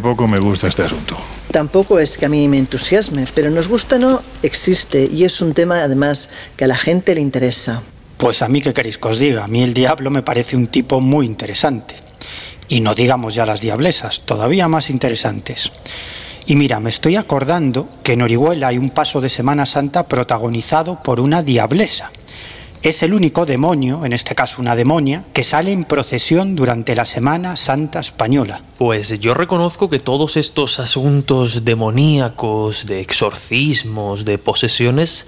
poco me gusta este asunto. Tampoco es que a mí me entusiasme, pero nos gusta no existe y es un tema además que a la gente le interesa. Pues a mí qué queréis que os diga, a mí el diablo me parece un tipo muy interesante. Y no digamos ya las diablesas, todavía más interesantes. Y mira, me estoy acordando que en Orihuela hay un paso de Semana Santa protagonizado por una diablesa es el único demonio, en este caso una demonia, que sale en procesión durante la Semana Santa Española. Pues yo reconozco que todos estos asuntos demoníacos, de exorcismos, de posesiones,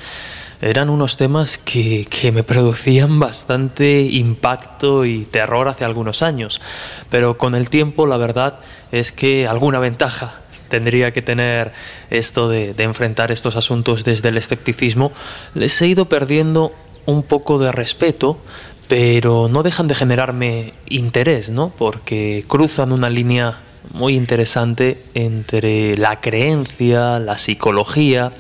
eran unos temas que, que, me producían bastante impacto y terror hace algunos años. Pero con el tiempo la verdad es que alguna ventaja tendría que tener esto de, de enfrentar estos asuntos desde el escepticismo, les he ido perdiendo un poco de respeto, pero no dejan de generarme interés, ¿no? Porque cruzan una línea muy interesante entre la creencia, la psicología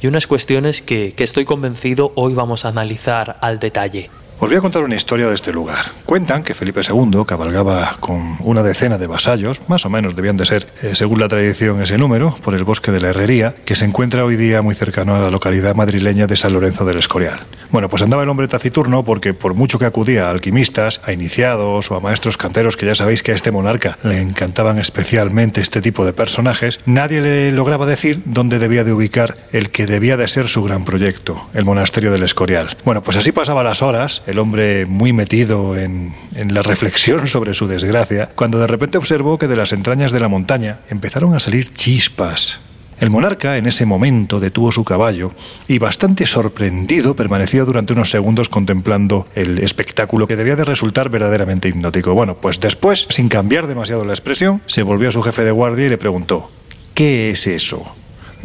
y unas cuestiones que, que estoy convencido hoy vamos a analizar al detalle. Os voy a contar una historia de este lugar. Cuentan que Felipe II cabalgaba con una decena de vasallos, más o menos debían de ser, eh, según la tradición, ese número, por el bosque de la Herrería, que se encuentra hoy día muy cercano a la localidad madrileña de San Lorenzo del Escorial. Bueno, pues andaba el hombre taciturno porque por mucho que acudía a alquimistas, a iniciados o a maestros canteros, que ya sabéis que a este monarca le encantaban especialmente este tipo de personajes, nadie le lograba decir dónde debía de ubicar el que debía de ser su gran proyecto, el monasterio del Escorial. Bueno, pues así pasaba las horas el hombre muy metido en, la reflexión sobre su desgracia, cuando de repente observó que de las entrañas de la montaña empezaron a salir chispas. El monarca en ese momento detuvo su caballo y bastante sorprendido permaneció durante unos segundos contemplando el espectáculo que debía de resultar verdaderamente hipnótico. Bueno, pues después, sin cambiar demasiado la expresión, se volvió a su jefe de guardia y le preguntó, ¿qué es eso?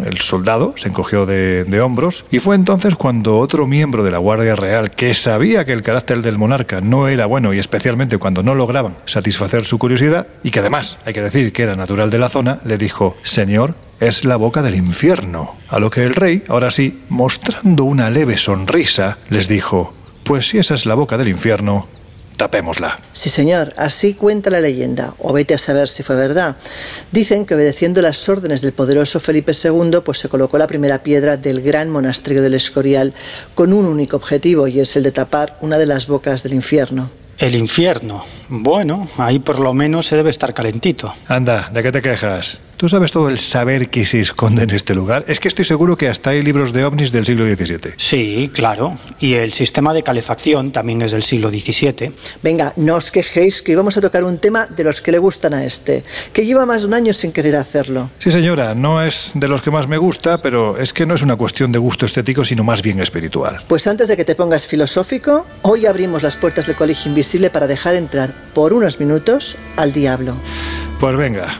El soldado se encogió de, de, hombros y fue entonces cuando otro miembro de la Guardia Real, que sabía que el carácter del monarca no era bueno y especialmente cuando no lograban satisfacer su curiosidad, y que además hay que decir que era natural de la zona, le dijo, Señor, es la boca del infierno. A lo que el rey, ahora sí, mostrando una leve sonrisa, les dijo, Pues si esa es la boca del infierno, tapémosla. Sí, señor, así cuenta la leyenda, o vete a saber si fue verdad. Dicen que obedeciendo las órdenes del poderoso Felipe II, pues se colocó la primera piedra del gran monasterio del Escorial con un único objetivo, y es el de tapar una de las bocas del infierno. El infierno. Bueno, ahí por lo menos se debe estar calentito. Anda, ¿de qué te quejas? ¿Tú sabes todo el saber que se esconde en este lugar? Es que estoy seguro que hasta hay libros de ovnis del siglo XVII. Sí, claro. Y el sistema de calefacción también es del siglo XVII. Venga, no os quejéis que íbamos a tocar un tema de los que le gustan a este, que lleva más de un año sin querer hacerlo. Sí, señora, no es de los que más me gusta, pero es que no es una cuestión de gusto estético, sino más bien espiritual. Pues antes de que te pongas filosófico, hoy abrimos las puertas del Colegio Invisible para dejar entrar por unos minutos al diablo. Pues venga,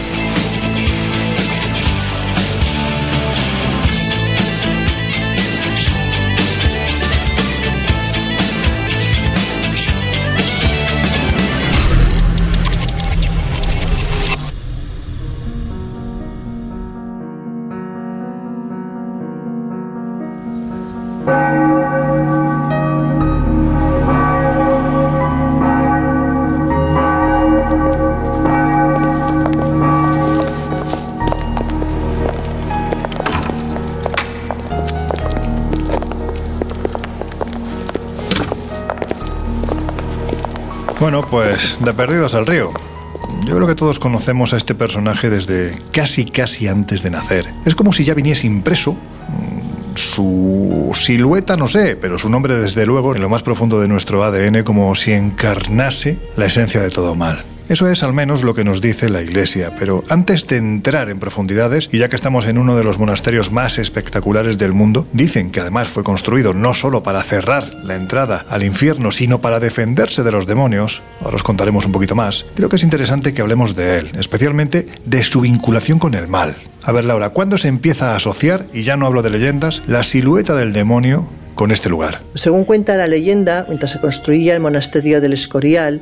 Pues de perdidos al río. Yo creo que todos conocemos a este personaje desde casi casi antes de nacer. Es como si ya viniese impreso su silueta no sé, pero su nombre desde luego en lo más profundo de nuestro ADN como si encarnase la esencia de todo mal. Eso es al menos lo que nos dice la Iglesia, pero antes de entrar en profundidades, y ya que estamos en uno de los monasterios más espectaculares del mundo, dicen que además fue construido no solo para cerrar la entrada al infierno, sino para defenderse de los demonios, ahora os contaremos un poquito más, creo que es interesante que hablemos de él, especialmente de su vinculación con el mal. A ver, Laura, ¿cuándo se empieza a asociar, y ya no hablo de leyendas, la silueta del demonio con este lugar. Según cuenta la leyenda, mientras se construía el monasterio del Escorial,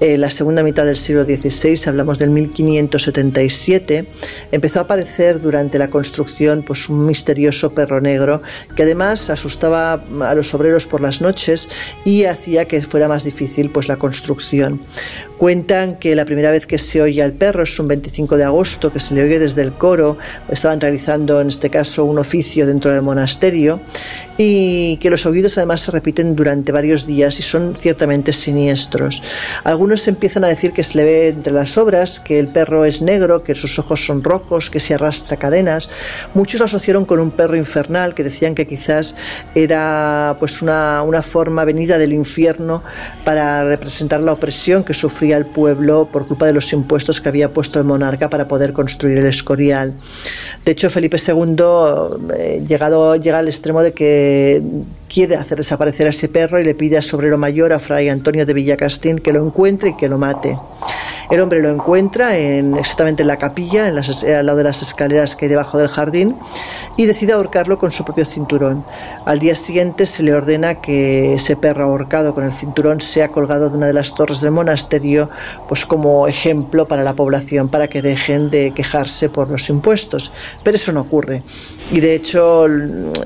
en la segunda mitad del siglo XVI, hablamos del 1577, empezó a aparecer durante la construcción pues, un misterioso perro negro que además asustaba a los obreros por las noches y hacía que fuera más difícil pues, la construcción. Cuentan que la primera vez que se oye al perro es un 25 de agosto, que se le oye desde el coro, estaban realizando en este caso un oficio dentro del monasterio y que los oídos además se repiten durante varios días y son ciertamente siniestros. Algunos empiezan a decir que se le ve entre las obras, que el perro es negro, que sus ojos son rojos, que se arrastra cadenas. Muchos lo asociaron con un perro infernal, que decían que quizás era pues una, una forma venida del infierno para representar la opresión que sufría el pueblo por culpa de los impuestos que había puesto el monarca para poder construir el Escorial. De hecho, Felipe II eh, llegado, llega al extremo de que quiere hacer desaparecer a ese perro y le pide a su obrero mayor, a Fray Antonio de Villacastín, que lo encuentre y que lo mate. El hombre lo encuentra en, exactamente en la capilla, en las, al lado de las escaleras que hay debajo del jardín, y decide ahorcarlo con su propio cinturón. Al día siguiente se le ordena que ese perro ahorcado con el cinturón sea colgado de una de las torres del monasterio, pues como ejemplo para la población, para que dejen de quejarse por los impuestos. Pero eso no ocurre. Y de hecho,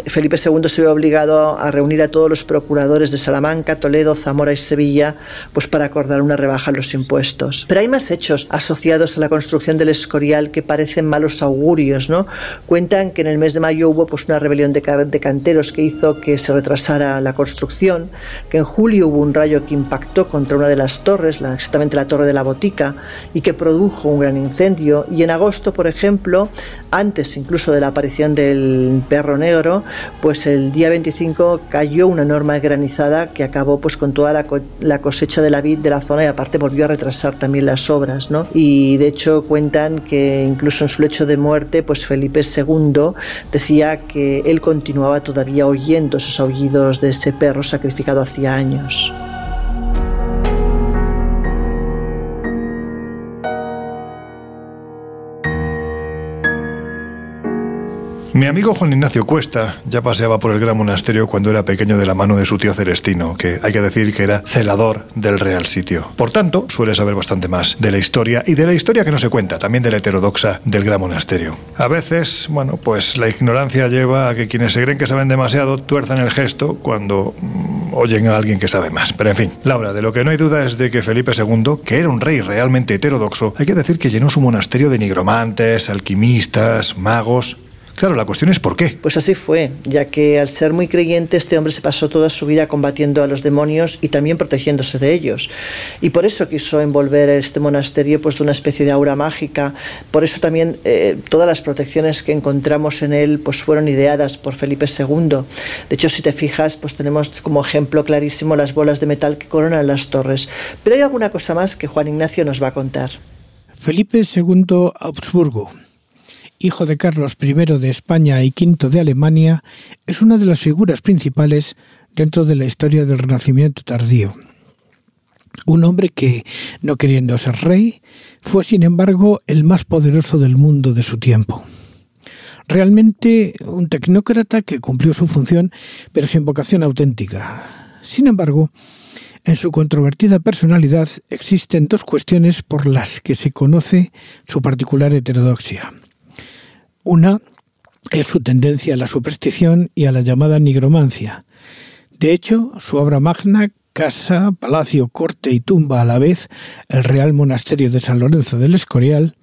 Felipe II se ve obligado a reunir a todos los procuradores de Salamanca, Toledo, Zamora y Sevilla, pues para acordar una rebaja en los impuestos. Pero hay más hechos asociados a la construcción del Escorial que parecen malos augurios, ¿no? Cuentan que en el mes de mayo hubo pues una rebelión de, canteros que hizo que se retrasara la construcción, que en julio hubo un rayo que impactó contra una de las torres, la, exactamente la torre de la botica, y que produjo un gran incendio. Y en agosto, por ejemplo, antes incluso de la aparición del perro negro, pues el día 25 cayó una enorme granizada que acabó pues con toda la, cosecha de la vid de la zona y aparte volvió a retrasar también las obras, ¿no? Y de hecho cuentan que incluso en su lecho de muerte, pues Felipe II decía que él continuaba todavía oyendo esos aullidos de ese perro sacrificado hacía años. Mi amigo Juan Ignacio Cuesta ya paseaba por el gran monasterio cuando era pequeño de la mano de su tío Celestino, que hay que decir que era celador del real sitio. Por tanto, suele saber bastante más de la historia y de la historia que no se cuenta, también de la heterodoxa del gran monasterio. A veces, bueno, pues la ignorancia lleva a que quienes se creen que saben demasiado tuerzan el gesto cuando mm, oyen a alguien que sabe más. Pero en fin, Laura, de lo que no hay duda es de que Felipe II, que era un rey realmente heterodoxo, hay que decir que llenó su monasterio de nigromantes, alquimistas, magos, Claro, la cuestión es por qué. Pues así fue, ya que al ser muy creyente este hombre se pasó toda su vida combatiendo a los demonios y también protegiéndose de ellos. Y por eso quiso envolver este monasterio pues de una especie de aura mágica. Por eso también eh, todas las protecciones que encontramos en él pues fueron ideadas por Felipe II. De hecho, si te fijas, pues tenemos como ejemplo clarísimo las bolas de metal que coronan las torres. Pero hay alguna cosa más que Juan Ignacio nos va a contar. Felipe II Augsburgo hijo de Carlos I de España y V de Alemania, es una de las figuras principales dentro de la historia del Renacimiento tardío. Un hombre que, no queriendo ser rey, fue sin embargo el más poderoso del mundo de su tiempo. Realmente un tecnócrata que cumplió su función, pero sin vocación auténtica. Sin embargo, en su controvertida personalidad existen dos cuestiones por las que se conoce su particular heterodoxia. Una es su tendencia a la superstición y a la llamada nigromancia. De hecho, su obra magna, casa, palacio, corte y tumba a la vez, el Real Monasterio de San Lorenzo del Escorial,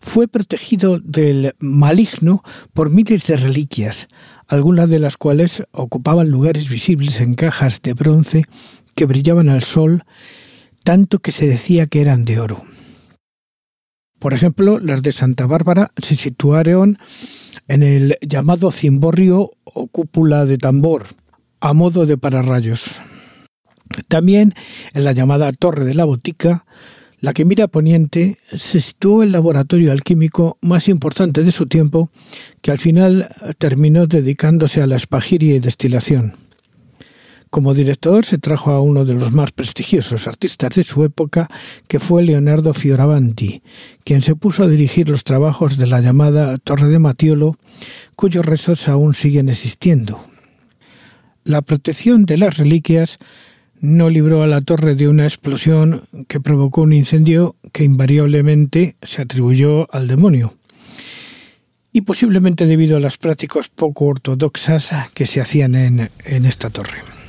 fue protegido del maligno por miles de reliquias, algunas de las cuales ocupaban lugares visibles en cajas de bronce que brillaban al sol, tanto que se decía que eran de oro. Por ejemplo, las de Santa Bárbara se situaron en el llamado cimborrio o cúpula de tambor, a modo de pararrayos. También en la llamada Torre de la Botica, la que mira poniente, se situó el laboratorio alquímico más importante de su tiempo, que al final terminó dedicándose a la espagiria y destilación. Como director se trajo a uno de los más prestigiosos artistas de su época, que fue Leonardo Fioravanti, quien se puso a dirigir los trabajos de la llamada Torre de Matiolo, cuyos restos aún siguen existiendo. La protección de las reliquias no libró a la torre de una explosión que provocó un incendio que invariablemente se atribuyó al demonio y posiblemente debido a las prácticas poco ortodoxas que se hacían en, en esta torre.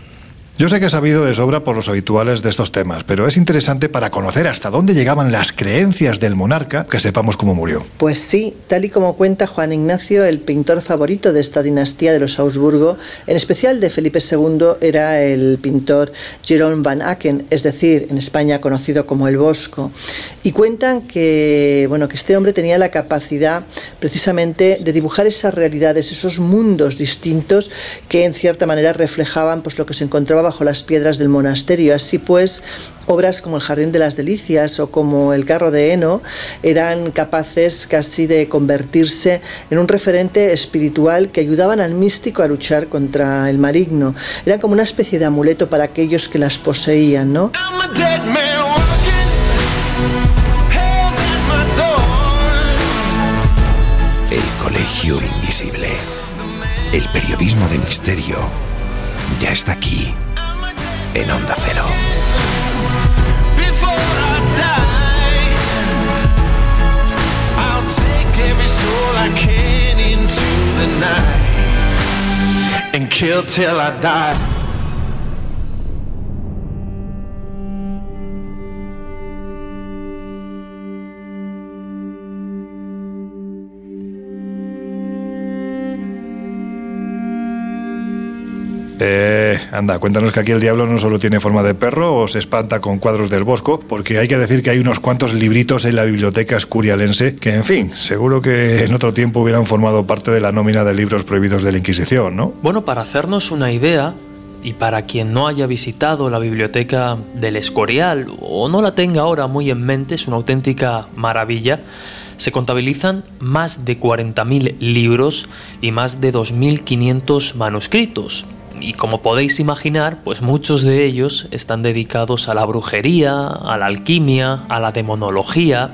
Yo sé que he sabido de sobra por los habituales de estos temas, pero es interesante para conocer hasta dónde llegaban las creencias del monarca que sepamos cómo murió. Pues sí, tal y como cuenta Juan Ignacio, el pintor favorito de esta dinastía de los Augsburgo, en especial de Felipe II, era el pintor Jerome van Aken, es decir, en España conocido como el Bosco. Y cuentan que, bueno, que este hombre tenía la capacidad precisamente de dibujar esas realidades, esos mundos distintos que en cierta manera reflejaban pues, lo que se encontraba bajo las piedras del monasterio. Así pues, obras como el Jardín de las Delicias o como el Carro de Heno eran capaces casi de convertirse en un referente espiritual que ayudaban al místico a luchar contra el maligno. Eran como una especie de amuleto para aquellos que las poseían, ¿no? El Colegio Invisible. El periodismo de misterio ya está aquí en Onda Cero. and kill till I die. Eh, anda, cuéntanos que aquí el diablo no solo tiene forma de perro o se espanta con cuadros del bosco, porque hay que decir que hay unos cuantos libritos en la biblioteca escurialense que, en fin, seguro que en otro tiempo hubieran formado parte de la nómina de libros prohibidos de la Inquisición, ¿no? Bueno, para hacernos una idea, y para quien no haya visitado la biblioteca del Escorial o no la tenga ahora muy en mente, es una auténtica maravilla, se contabilizan más de 40.000 libros y más de 2.500 manuscritos y como podéis imaginar, pues muchos de ellos están dedicados a la brujería, a la alquimia, a la demonología.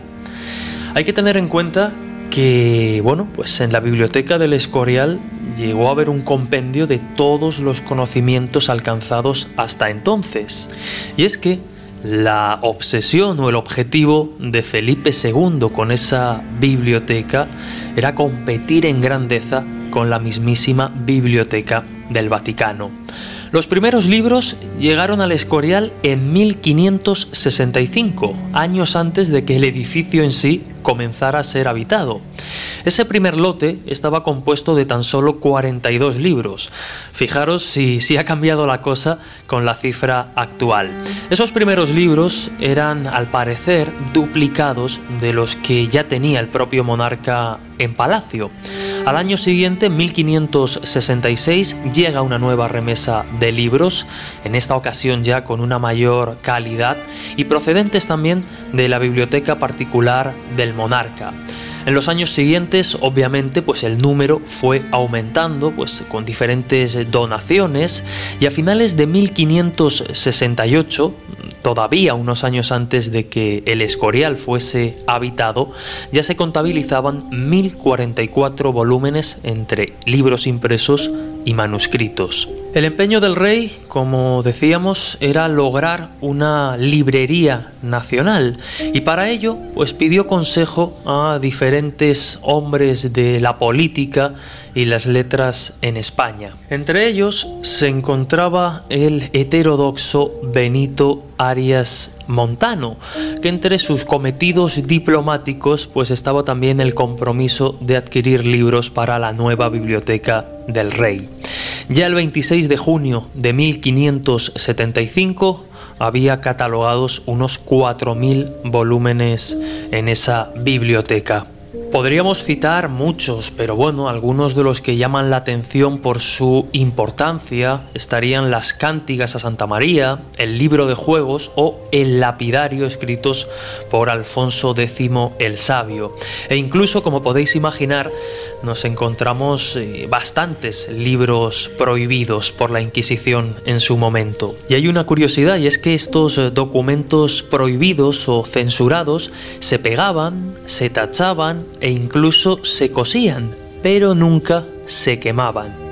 Hay que tener en cuenta que, bueno, pues en la biblioteca del Escorial llegó a haber un compendio de todos los conocimientos alcanzados hasta entonces. Y es que la obsesión o el objetivo de Felipe II con esa biblioteca era competir en grandeza con la mismísima biblioteca del Vaticano. Los primeros libros llegaron al Escorial en 1565, años antes de que el edificio en sí comenzara a ser habitado. Ese primer lote estaba compuesto de tan solo 42 libros. Fijaros si, si ha cambiado la cosa con la cifra actual. Esos primeros libros eran, al parecer, duplicados de los que ya tenía el propio monarca en palacio. Al año siguiente, 1566, llega una nueva remesa de libros, en esta ocasión ya con una mayor calidad y procedentes también de la biblioteca particular del monarca. En los años siguientes, obviamente, pues el número fue aumentando, pues con diferentes donaciones, y a finales de 1568, todavía unos años antes de que el Escorial fuese habitado, ya se contabilizaban 1044 volúmenes entre libros impresos y manuscritos. El empeño del rey, como decíamos, era lograr una librería nacional y para ello pues pidió consejo a diferentes hombres de la política y las letras en España. Entre ellos se encontraba el heterodoxo Benito Arias Montano, que entre sus cometidos diplomáticos pues estaba también el compromiso de adquirir libros para la nueva biblioteca del rey. Ya el 26 de junio de 1575 había catalogados unos 4.000 volúmenes en esa biblioteca. Podríamos citar muchos, pero bueno, algunos de los que llaman la atención por su importancia estarían las cántigas a Santa María, el libro de juegos o el lapidario escritos por Alfonso X el Sabio. E incluso, como podéis imaginar, nos encontramos eh, bastantes libros prohibidos por la Inquisición en su momento. Y hay una curiosidad y es que estos eh, documentos prohibidos o censurados se pegaban, se tachaban e incluso se cosían, pero nunca se quemaban.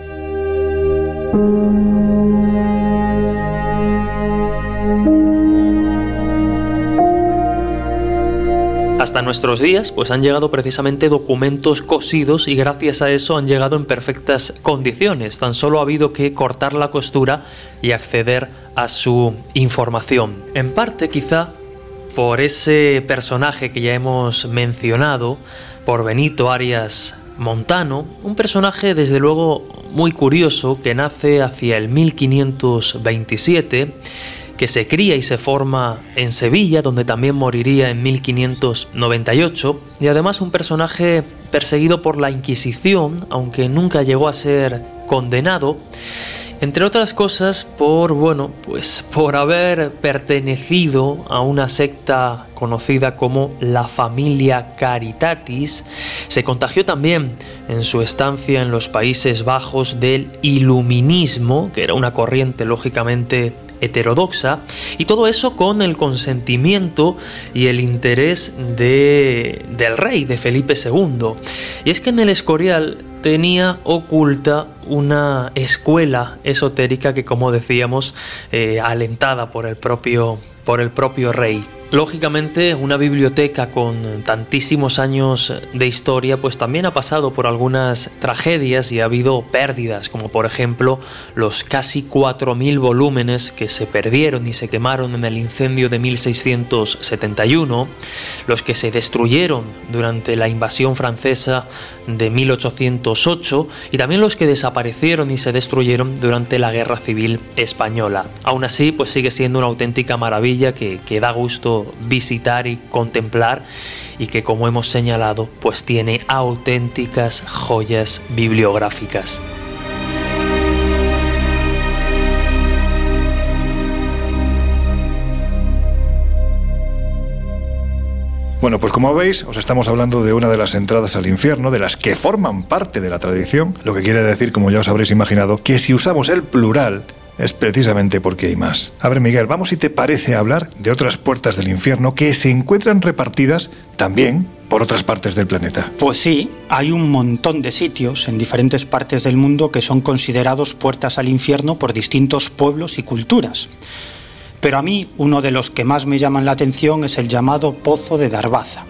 Hasta nuestros días, pues han llegado precisamente documentos cosidos y gracias a eso han llegado en perfectas condiciones. Tan solo ha habido que cortar la costura y acceder a su información. En parte, quizá, por ese personaje que ya hemos mencionado, por Benito Arias Montano, un personaje desde luego muy curioso que nace hacia el 1527, que se cría y se forma en Sevilla, donde también moriría en 1598, y además un personaje perseguido por la Inquisición, aunque nunca llegó a ser condenado, entre otras cosas por, bueno, pues por haber pertenecido a una secta conocida como la familia Caritatis, se contagió también en su estancia en los Países Bajos del iluminismo, que era una corriente lógicamente heterodoxa, y todo eso con el consentimiento y el interés de, del rey, de Felipe II. Y es que en el Escorial tenía oculta una escuela esotérica que, como decíamos, eh, alentada por el propio, por el propio rey. Lógicamente, una biblioteca con tantísimos años de historia, pues también ha pasado por algunas tragedias y ha habido pérdidas, como por ejemplo los casi 4.000 volúmenes que se perdieron y se quemaron en el incendio de 1671, los que se destruyeron durante la invasión francesa de 1808 y también los que desaparecieron y se destruyeron durante la Guerra Civil Española. Aún así, pues sigue siendo una auténtica maravilla que, que da gusto visitar y contemplar y que como hemos señalado pues tiene auténticas joyas bibliográficas. Bueno, pues como veis, os estamos hablando de una de las entradas al infierno, de las que forman parte de la tradición, lo que quiere decir, como ya os habréis imaginado, que si usamos el plural, es precisamente porque hay más. A ver, Miguel, vamos si te parece hablar de otras puertas del infierno que se encuentran repartidas también por otras partes del planeta. Pues sí, hay un montón de sitios en diferentes partes del mundo que son considerados puertas al infierno por distintos pueblos y culturas. Pero a mí uno de los que más me llaman la atención es el llamado Pozo de Darbaza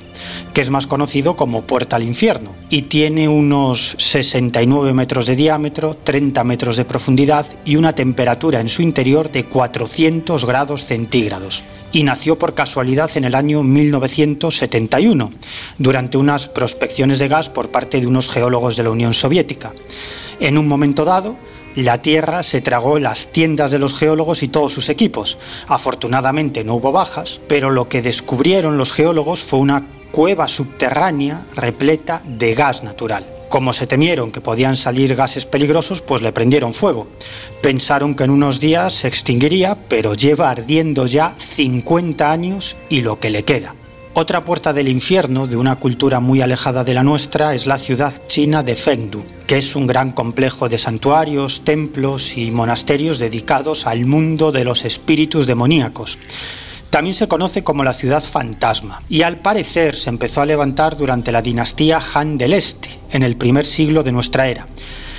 que es más conocido como Puerta al Infierno, y tiene unos 69 metros de diámetro, 30 metros de profundidad y una temperatura en su interior de 400 grados centígrados. Y nació por casualidad en el año 1971, durante unas prospecciones de gas por parte de unos geólogos de la Unión Soviética. En un momento dado, la Tierra se tragó las tiendas de los geólogos y todos sus equipos. Afortunadamente no hubo bajas, pero lo que descubrieron los geólogos fue una cueva subterránea repleta de gas natural. Como se temieron que podían salir gases peligrosos, pues le prendieron fuego. Pensaron que en unos días se extinguiría, pero lleva ardiendo ya 50 años y lo que le queda. Otra puerta del infierno de una cultura muy alejada de la nuestra es la ciudad china de Fengdu, que es un gran complejo de santuarios, templos y monasterios dedicados al mundo de los espíritus demoníacos. También se conoce como la ciudad fantasma y al parecer se empezó a levantar durante la dinastía Han del Este, en el primer siglo de nuestra era.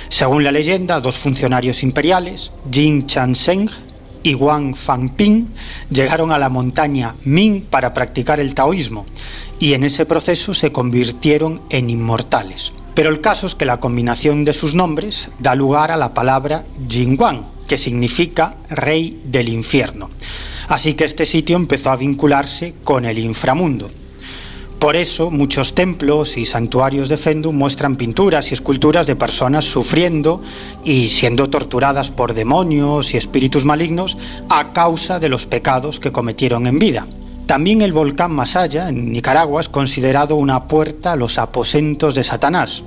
Según la leyenda, dos funcionarios imperiales, Jin Chansheng y Wang Fangping, llegaron a la montaña Ming para practicar el taoísmo y en ese proceso se convirtieron en inmortales. Pero el caso es que la combinación de sus nombres da lugar a la palabra Jingwang, que significa rey del infierno. Así que este sitio empezó a vincularse con el inframundo. Por eso muchos templos y santuarios de Fendu muestran pinturas y esculturas de personas sufriendo y siendo torturadas por demonios y espíritus malignos a causa de los pecados que cometieron en vida. También el volcán Masaya, en Nicaragua, es considerado una puerta a los aposentos de Satanás.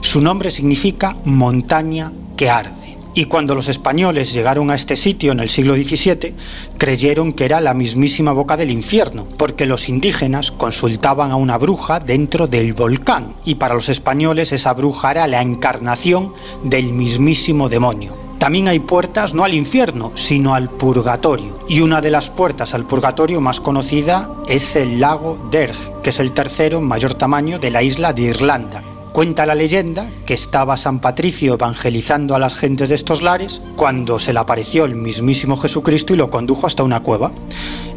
Su nombre significa montaña que arde. Y cuando los españoles llegaron a este sitio en el siglo XVII, creyeron que era la mismísima boca del infierno, porque los indígenas consultaban a una bruja dentro del volcán, y para los españoles esa bruja era la encarnación del mismísimo demonio. También hay puertas no al infierno, sino al purgatorio. Y una de las puertas al purgatorio más conocida es el lago Derg, que es el tercero mayor tamaño de la isla de Irlanda, Cuenta la leyenda que estaba San Patricio evangelizando a las gentes de estos lares cuando se le apareció el mismísimo Jesucristo y lo condujo hasta una cueva.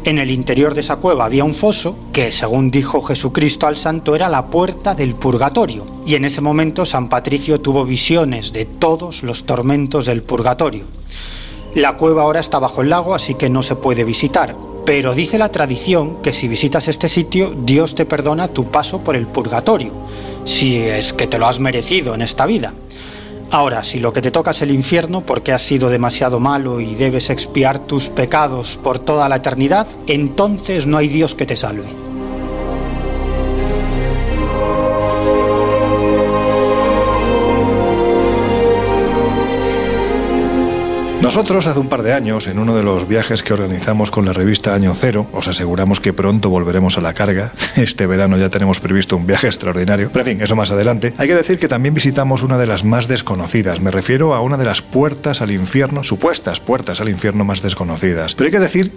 En el interior de esa cueva había un foso que, según dijo Jesucristo al santo, era la puerta del purgatorio. Y en ese momento San Patricio tuvo visiones de todos los tormentos del purgatorio. La cueva ahora está bajo el lago, así que no se puede visitar. Pero dice la tradición que si visitas este sitio, Dios te perdona tu paso por el purgatorio si es que te lo has merecido en esta vida. Ahora, si lo que te toca es el infierno porque has sido demasiado malo y debes expiar tus pecados por toda la eternidad, entonces no hay Dios que te salve. Nosotros hace un par de años, en uno de los viajes que organizamos con la revista Año Cero, os aseguramos que pronto volveremos a la carga. Este verano ya tenemos previsto un viaje extraordinario. Pero en fin, eso más adelante. Hay que decir que también visitamos una de las más desconocidas. Me refiero a una de las puertas al infierno, supuestas puertas al infierno más desconocidas. Pero hay que decir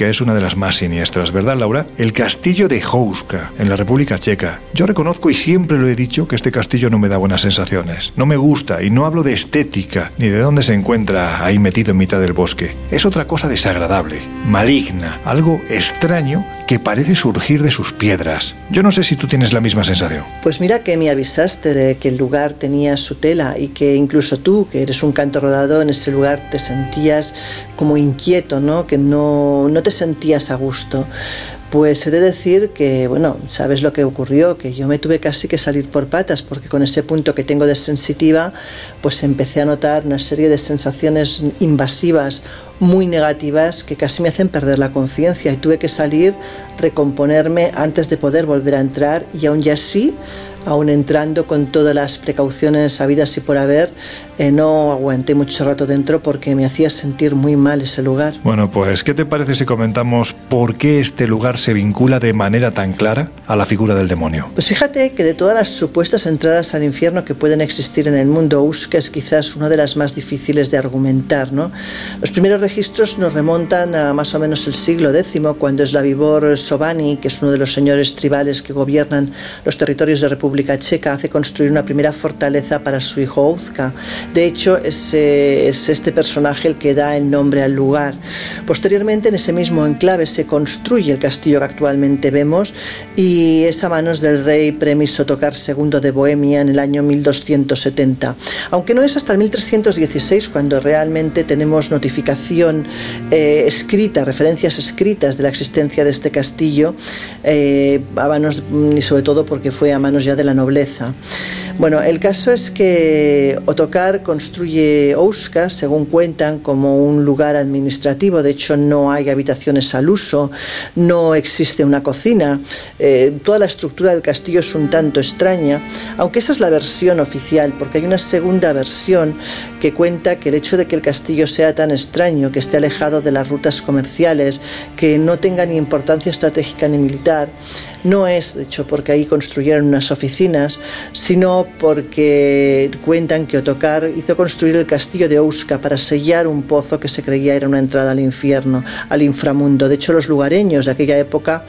que es una de las más siniestras, ¿verdad, Laura? El castillo de Houska, en la República Checa. Yo reconozco y siempre lo he dicho que este castillo no me da buenas sensaciones. No me gusta y no hablo de estética ni de dónde se encuentra ahí metido en mitad del bosque. Es otra cosa desagradable, maligna, algo extraño que parece surgir de sus piedras. Yo no sé si tú tienes la misma sensación. Pues mira que me avisaste de que el lugar tenía su tela y que incluso tú, que eres un canto rodado, en ese lugar te sentías como inquieto, ¿no? Que no, no te sentías a gusto. Pues he de decir que, bueno, sabes lo que ocurrió, que yo me tuve casi que salir por patas, porque con ese punto que tengo de sensitiva, pues empecé a notar una serie de sensaciones invasivas muy negativas que casi me hacen perder la conciencia y tuve que salir, recomponerme antes de poder volver a entrar y aún ya así aún entrando con todas las precauciones habidas y por haber, eh, no aguanté mucho rato dentro porque me hacía sentir muy mal ese lugar. Bueno, pues, ¿qué te parece si comentamos por qué este lugar se vincula de manera tan clara a la figura del demonio? Pues fíjate que de todas las supuestas entradas al infierno que pueden existir en el mundo, Uska es quizás una de las más difíciles de argumentar, ¿no? Los primeros registros nos remontan a más o menos el siglo X, cuando es la Vivor Sobani, que es uno de los señores tribales que gobiernan los territorios de República Checa hace construir una primera fortaleza para su hijo Uzka. De hecho, es, es este personaje el que da el nombre al lugar. Posteriormente, en ese mismo enclave se construye el castillo que actualmente vemos y es a manos del rey Premis Ottokar II de Bohemia en el año 1270. Aunque no es hasta el 1316 cuando realmente tenemos notificación eh, escrita, referencias escritas de la existencia de este castillo, eh, a manos, y sobre todo porque fue a manos ya de la nobleza. Bueno, el caso es que Otokar construye Ouska, según cuentan, como un lugar administrativo. De hecho, no hay habitaciones al uso, no existe una cocina. Eh, toda la estructura del castillo es un tanto extraña, aunque esa es la versión oficial, porque hay una segunda versión que cuenta que el hecho de que el castillo sea tan extraño, que esté alejado de las rutas comerciales, que no tenga ni importancia estratégica ni militar, no es, de hecho, porque ahí construyeron unas oficinas, sino porque cuentan que Otokar hizo construir el castillo de Ouska para sellar un pozo que se creía era una entrada al infierno, al inframundo. De hecho, los lugareños de aquella época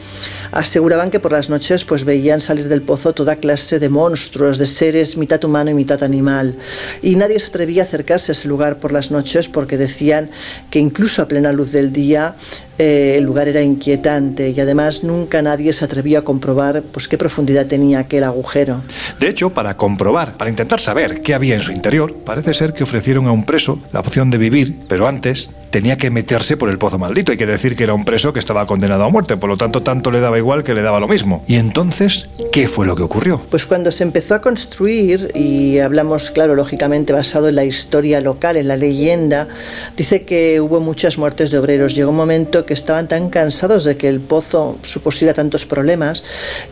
aseguraban que por las noches pues veían salir del pozo toda clase de monstruos, de seres mitad humano y mitad animal. Y nadie se atrevía a acercarse a ese lugar por las noches porque decían que incluso a plena luz del día eh, el lugar era inquietante y además nunca nadie se atrevía a comprobar pues, qué profundidad tenía aquel agujero. De hecho, para comprobar, para intentar saber qué había en su interior, parece ser que ofrecieron a un preso la opción de vivir, pero antes tenía que meterse por el pozo maldito. Hay que decir que era un preso que estaba condenado a muerte, por lo tanto tanto le daba igual que le daba lo mismo. Y entonces, ¿qué fue lo que ocurrió? Pues cuando se empezó a construir, y hablamos, claro, lógicamente basado en la historia local, en la leyenda, dice que hubo muchas muertes de obreros. Llegó un momento que estaban tan cansados de que el pozo supusiera tantos problemas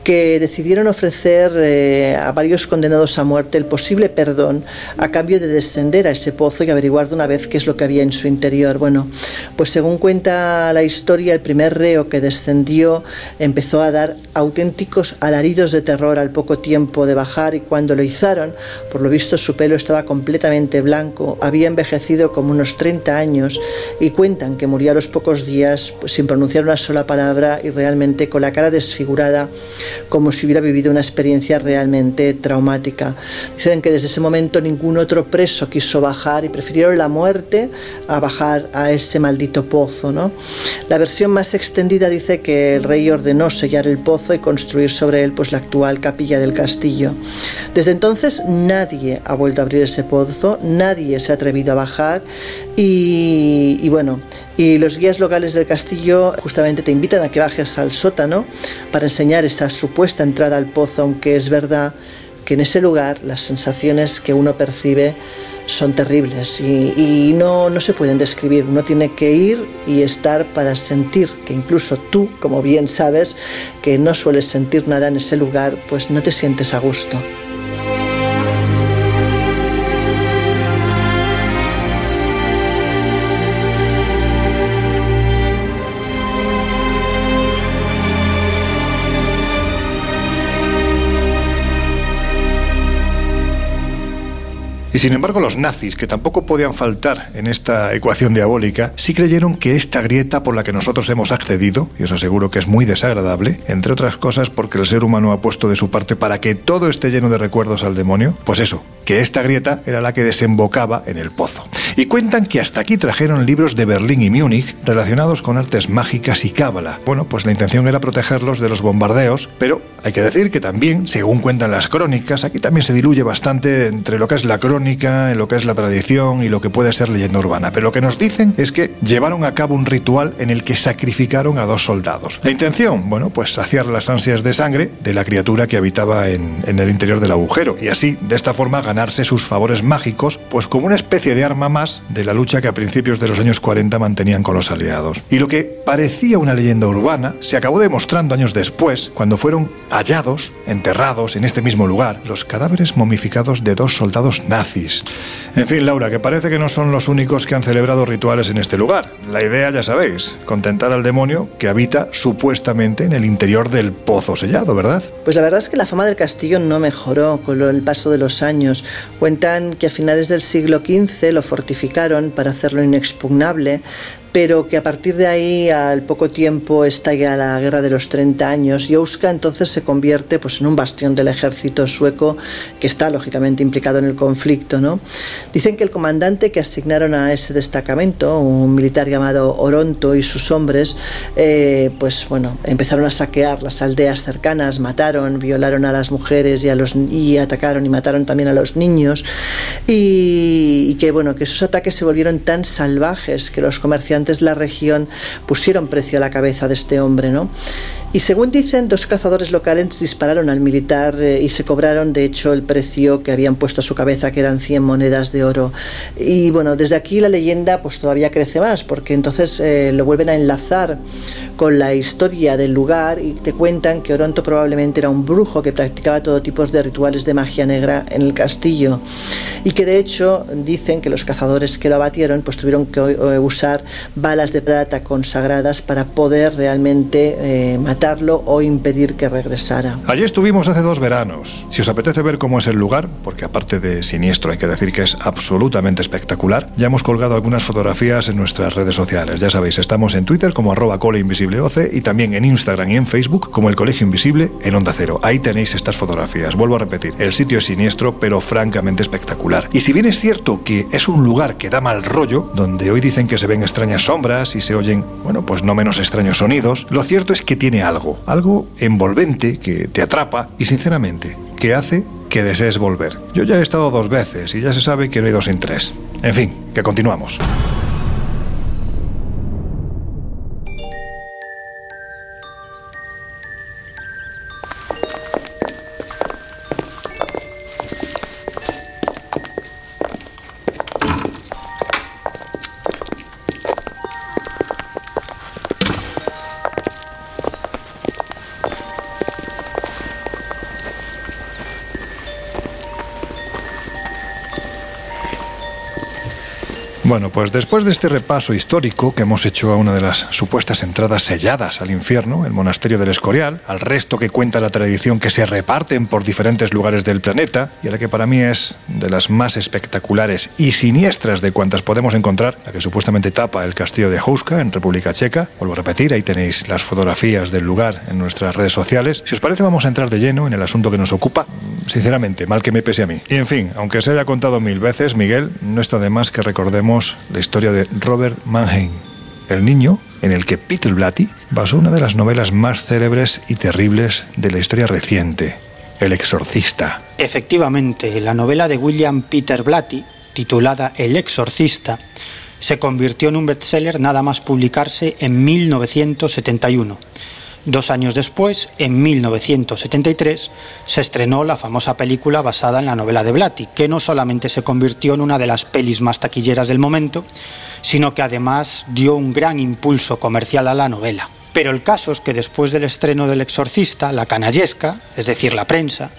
que decidieron ofrecer eh, a varios condenados a muerte el posible perdón a cambio de descender a ese pozo y averiguar de una vez qué es lo que había en su interior. Bueno, pues según cuenta la historia, el primer reo que descendió empezó a dar auténticos alaridos de terror al poco tiempo de bajar y cuando lo izaron, por lo visto su pelo estaba completamente blanco, había envejecido como unos 30 años y cuentan que murió a los pocos días pues, sin pronunciar una sola palabra y realmente con la cara desfigurada como si hubiera vivido una experiencia realmente traumática. Dicen que desde ese momento ningún otro preso quiso bajar y prefirieron la muerte a bajar a ese maldito pozo. ¿no? La versión más extendida dice que el rey ordenó sellar el pozo y construir sobre él pues, la actual capilla del castillo. Desde entonces nadie ha vuelto a abrir ese pozo, nadie se ha atrevido a bajar y, y bueno, y los guías locales del castillo justamente te invitan a que bajes al sótano para enseñar esa supuesta entrada al pozo, aunque es verdad que en ese lugar las sensaciones que uno percibe son terribles y, no, no se pueden describir. Uno tiene que ir y estar para sentir que incluso tú, como bien sabes, que no sueles sentir nada en ese lugar, pues no te sientes a gusto. Y sin embargo los nazis, que tampoco podían faltar en esta ecuación diabólica, sí creyeron que esta grieta por la que nosotros hemos accedido, y os aseguro que es muy desagradable, entre otras cosas porque el ser humano ha puesto de su parte para que todo esté lleno de recuerdos al demonio, pues eso, que esta grieta era la que desembocaba en el pozo. Y cuentan que hasta aquí trajeron libros de Berlín y Múnich relacionados con artes mágicas y cábala. Bueno, pues la intención era protegerlos de los bombardeos, pero hay que decir que también, según cuentan las crónicas, aquí también se diluye bastante entre lo que es la crónica en lo que es la tradición y lo que puede ser leyenda urbana. Pero lo que nos dicen es que llevaron a cabo un ritual en el que sacrificaron a dos soldados. La intención, bueno, pues saciar las ansias de sangre de la criatura que habitaba en, en el interior del agujero y así, de esta forma, ganarse sus favores mágicos, pues como una especie de arma más de la lucha que a principios de los años 40 mantenían con los aliados. Y lo que parecía una leyenda urbana se acabó demostrando años después, cuando fueron hallados, enterrados en este mismo lugar, los cadáveres momificados de dos soldados nazis en fin, Laura, que parece que no son los únicos que han celebrado rituales en este lugar. La idea, ya sabéis, contentar al demonio que habita supuestamente en el interior del pozo sellado, ¿verdad? Pues la verdad es que la fama del castillo no mejoró con el paso de los años. Cuentan que a finales del siglo XV lo fortificaron para hacerlo inexpugnable, pero que a partir de ahí, al poco tiempo, estalla la guerra de los 30 años y Ouska entonces se convierte pues, en un bastión del ejército sueco que está lógicamente implicado en el conflicto. ¿no? Dicen que el comandante que asignaron a ese destacamento, un militar llamado Oronto y sus hombres, eh, pues bueno, empezaron a saquear las aldeas cercanas, mataron, violaron a las mujeres y, a los, y atacaron y mataron también a los niños y, y que bueno, que esos ataques se volvieron tan salvajes que los comerciantes antes la región pusieron precio a la cabeza de este hombre, ¿no? Y según dicen, dos cazadores locales dispararon al militar eh, y se cobraron, de hecho, el precio que habían puesto a su cabeza, que eran 100 monedas de oro. Y bueno, desde aquí la leyenda pues todavía crece más, porque entonces eh, lo vuelven a enlazar con la historia del lugar y te cuentan que Oronto probablemente era un brujo que practicaba todo tipo de rituales de magia negra en el castillo y que de hecho dicen que los cazadores que lo abatieron pues tuvieron que eh, usar balas de plata consagradas para poder realmente matar o impedir que regresara. Allí estuvimos hace dos veranos. Si os apetece ver cómo es el lugar, porque aparte de siniestro hay que decir que es absolutamente espectacular, ya hemos colgado algunas fotografías en nuestras redes sociales. Ya sabéis, estamos en Twitter como arroba invisible y también en Instagram y en Facebook como el Colegio Invisible en Onda Cero. Ahí tenéis estas fotografías. Vuelvo a repetir, el sitio es siniestro pero francamente espectacular. Y si bien es cierto que es un lugar que da mal rollo, donde hoy dicen que se ven extrañas sombras y se oyen, bueno, pues no menos extraños sonidos, lo cierto es que tiene algo, algo envolvente que te atrapa y sinceramente que hace que desees volver. Yo ya he estado dos veces y ya se sabe que no he ido sin tres. En fin, que continuamos. Bueno, pues después de este repaso histórico que hemos hecho a una de las supuestas entradas selladas al infierno, el monasterio del Escorial, al resto que cuenta la tradición que se reparten por diferentes lugares del planeta, y a la que para mí es de las más espectaculares y siniestras de cuantas podemos encontrar, la que supuestamente tapa el castillo de Houska en República Checa. Vuelvo a repetir, ahí tenéis las fotografías del lugar en nuestras redes sociales. Si os parece, vamos a entrar de lleno en el asunto que nos ocupa. Sinceramente, mal que me pese a mí. Y en fin, aunque se haya contado mil veces, Miguel, no está de más que recordemos la historia de Robert Mannheim, el niño en el que Peter Blatty basó una de las novelas más célebres y terribles de la historia reciente, El Exorcista. Efectivamente, la novela de William Peter Blatty, titulada El Exorcista, se convirtió en un bestseller nada más publicarse en 1971 Dos años después, en 1973, se estrenó la famosa película basada en la novela de Blatty, que no solamente se convirtió en una de las pelis más taquilleras del momento, sino que además dio un gran impulso comercial a la novela. Pero el caso es que después del estreno del Exorcista, la canallesca, es decir, la prensa,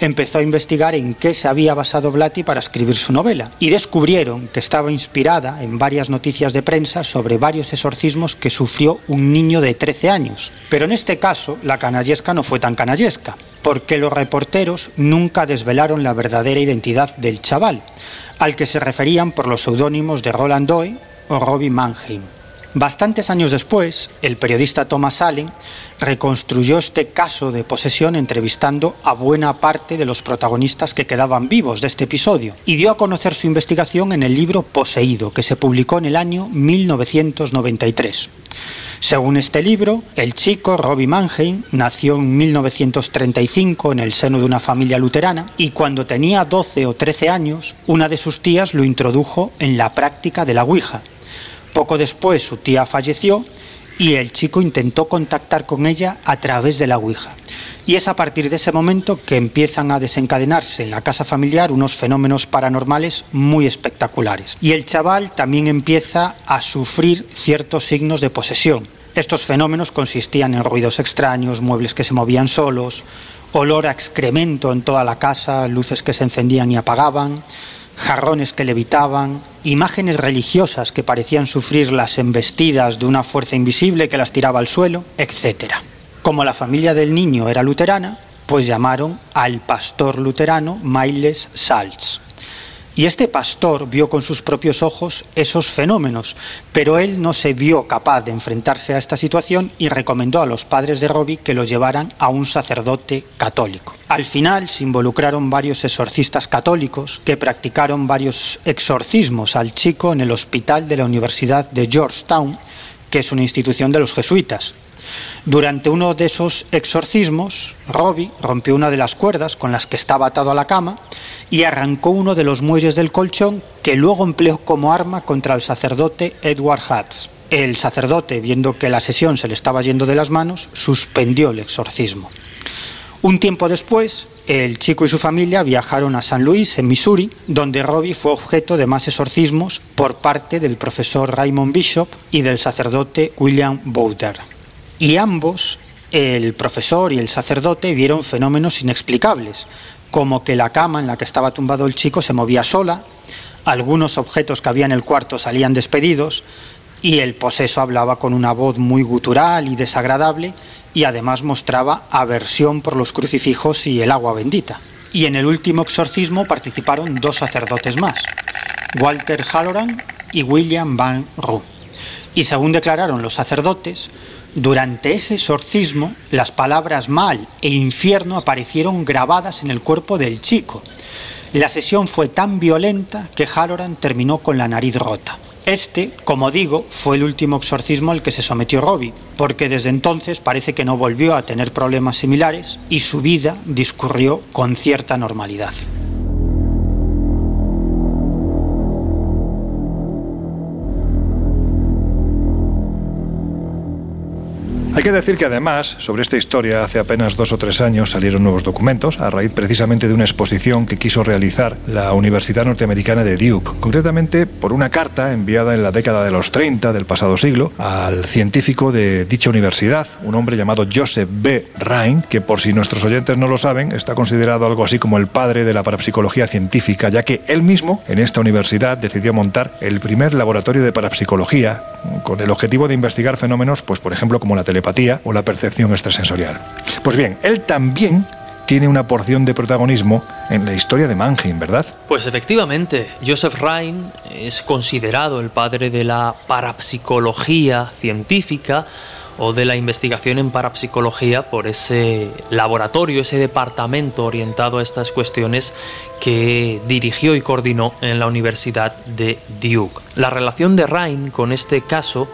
empezó a investigar en qué se había basado Blatty para escribir su novela y descubrieron que estaba inspirada en varias noticias de prensa sobre varios exorcismos que sufrió un niño de 13 años. Pero en este caso la canallesca no fue tan canallesca, porque los reporteros nunca desvelaron la verdadera identidad del chaval, al que se referían por los seudónimos de Roland Doe o Robbie Mannheim. Bastantes años después, el periodista Thomas Allen reconstruyó este caso de posesión entrevistando a buena parte de los protagonistas que quedaban vivos de este episodio y dio a conocer su investigación en el libro Poseído, que se publicó en el año 1993. Según este libro, el chico Robbie Mannheim nació en 1935 en el seno de una familia luterana y cuando tenía 12 o 13 años, una de sus tías lo introdujo en la práctica de la Ouija, poco después su tía falleció y el chico intentó contactar con ella a través de la Ouija. Y es a partir de ese momento que empiezan a desencadenarse en la casa familiar unos fenómenos paranormales muy espectaculares. Y el chaval también empieza a sufrir ciertos signos de posesión. Estos fenómenos consistían en ruidos extraños, muebles que se movían solos, olor a excremento en toda la casa, luces que se encendían y apagaban, jarrones que levitaban, imágenes religiosas que parecían sufrir las embestidas de una fuerza invisible que las tiraba al suelo, etc. Como la familia del niño era luterana, pues llamaron al pastor luterano Miles Salz. Y este pastor vio con sus propios ojos esos fenómenos, pero él no se vio capaz de enfrentarse a esta situación y recomendó a los padres de Robbie que lo llevaran a un sacerdote católico. Al final se involucraron varios exorcistas católicos que practicaron varios exorcismos al chico en el hospital de la Universidad de Georgetown, que es una institución de los jesuitas. Durante uno de esos exorcismos, Robbie rompió una de las cuerdas con las que estaba atado a la cama y arrancó uno de los muelles del colchón que luego empleó como arma contra el sacerdote Edward Hatz. El sacerdote, viendo que la sesión se le estaba yendo de las manos, suspendió el exorcismo. Un tiempo después, el chico y su familia viajaron a San Luis, en Missouri, donde Robbie fue objeto de más exorcismos por parte del profesor Raymond Bishop y del sacerdote William Bowder. Y ambos, el profesor y el sacerdote, vieron fenómenos inexplicables, como que la cama en la que estaba tumbado el chico se movía sola, algunos objetos que había en el cuarto salían despedidos y el poseso hablaba con una voz muy gutural y desagradable y además mostraba aversión por los crucifijos y el agua bendita. Y en el último exorcismo participaron dos sacerdotes más, Walter Halloran y William Van Roo. Y según declararon los sacerdotes, durante ese exorcismo, las palabras mal e infierno aparecieron grabadas en el cuerpo del chico. La sesión fue tan violenta que Halloran terminó con la nariz rota. Este, como digo, fue el último exorcismo al que se sometió Robbie, porque desde entonces parece que no volvió a tener problemas similares y su vida discurrió con cierta normalidad. Hay que decir que además, sobre esta historia, hace apenas dos o tres años salieron nuevos documentos a raíz precisamente de una exposición que quiso realizar la Universidad Norteamericana de Duke, concretamente por una carta enviada en la década de los 30 del pasado siglo al científico de dicha universidad, un hombre llamado Joseph B. Rhine, que por si nuestros oyentes no lo saben, está considerado algo así como el padre de la parapsicología científica, ya que él mismo en esta universidad decidió montar el primer laboratorio de parapsicología con el objetivo de investigar fenómenos, pues por ejemplo como la telepatía o la percepción extrasensorial. Pues bien, él también tiene una porción de protagonismo en la historia de Mannheim, ¿verdad? Pues efectivamente, Joseph Rhein es considerado el padre de la parapsicología científica o de la investigación en parapsicología por ese laboratorio, ese departamento orientado a estas cuestiones que dirigió y coordinó en la Universidad de Duke. La relación de Rhein con este caso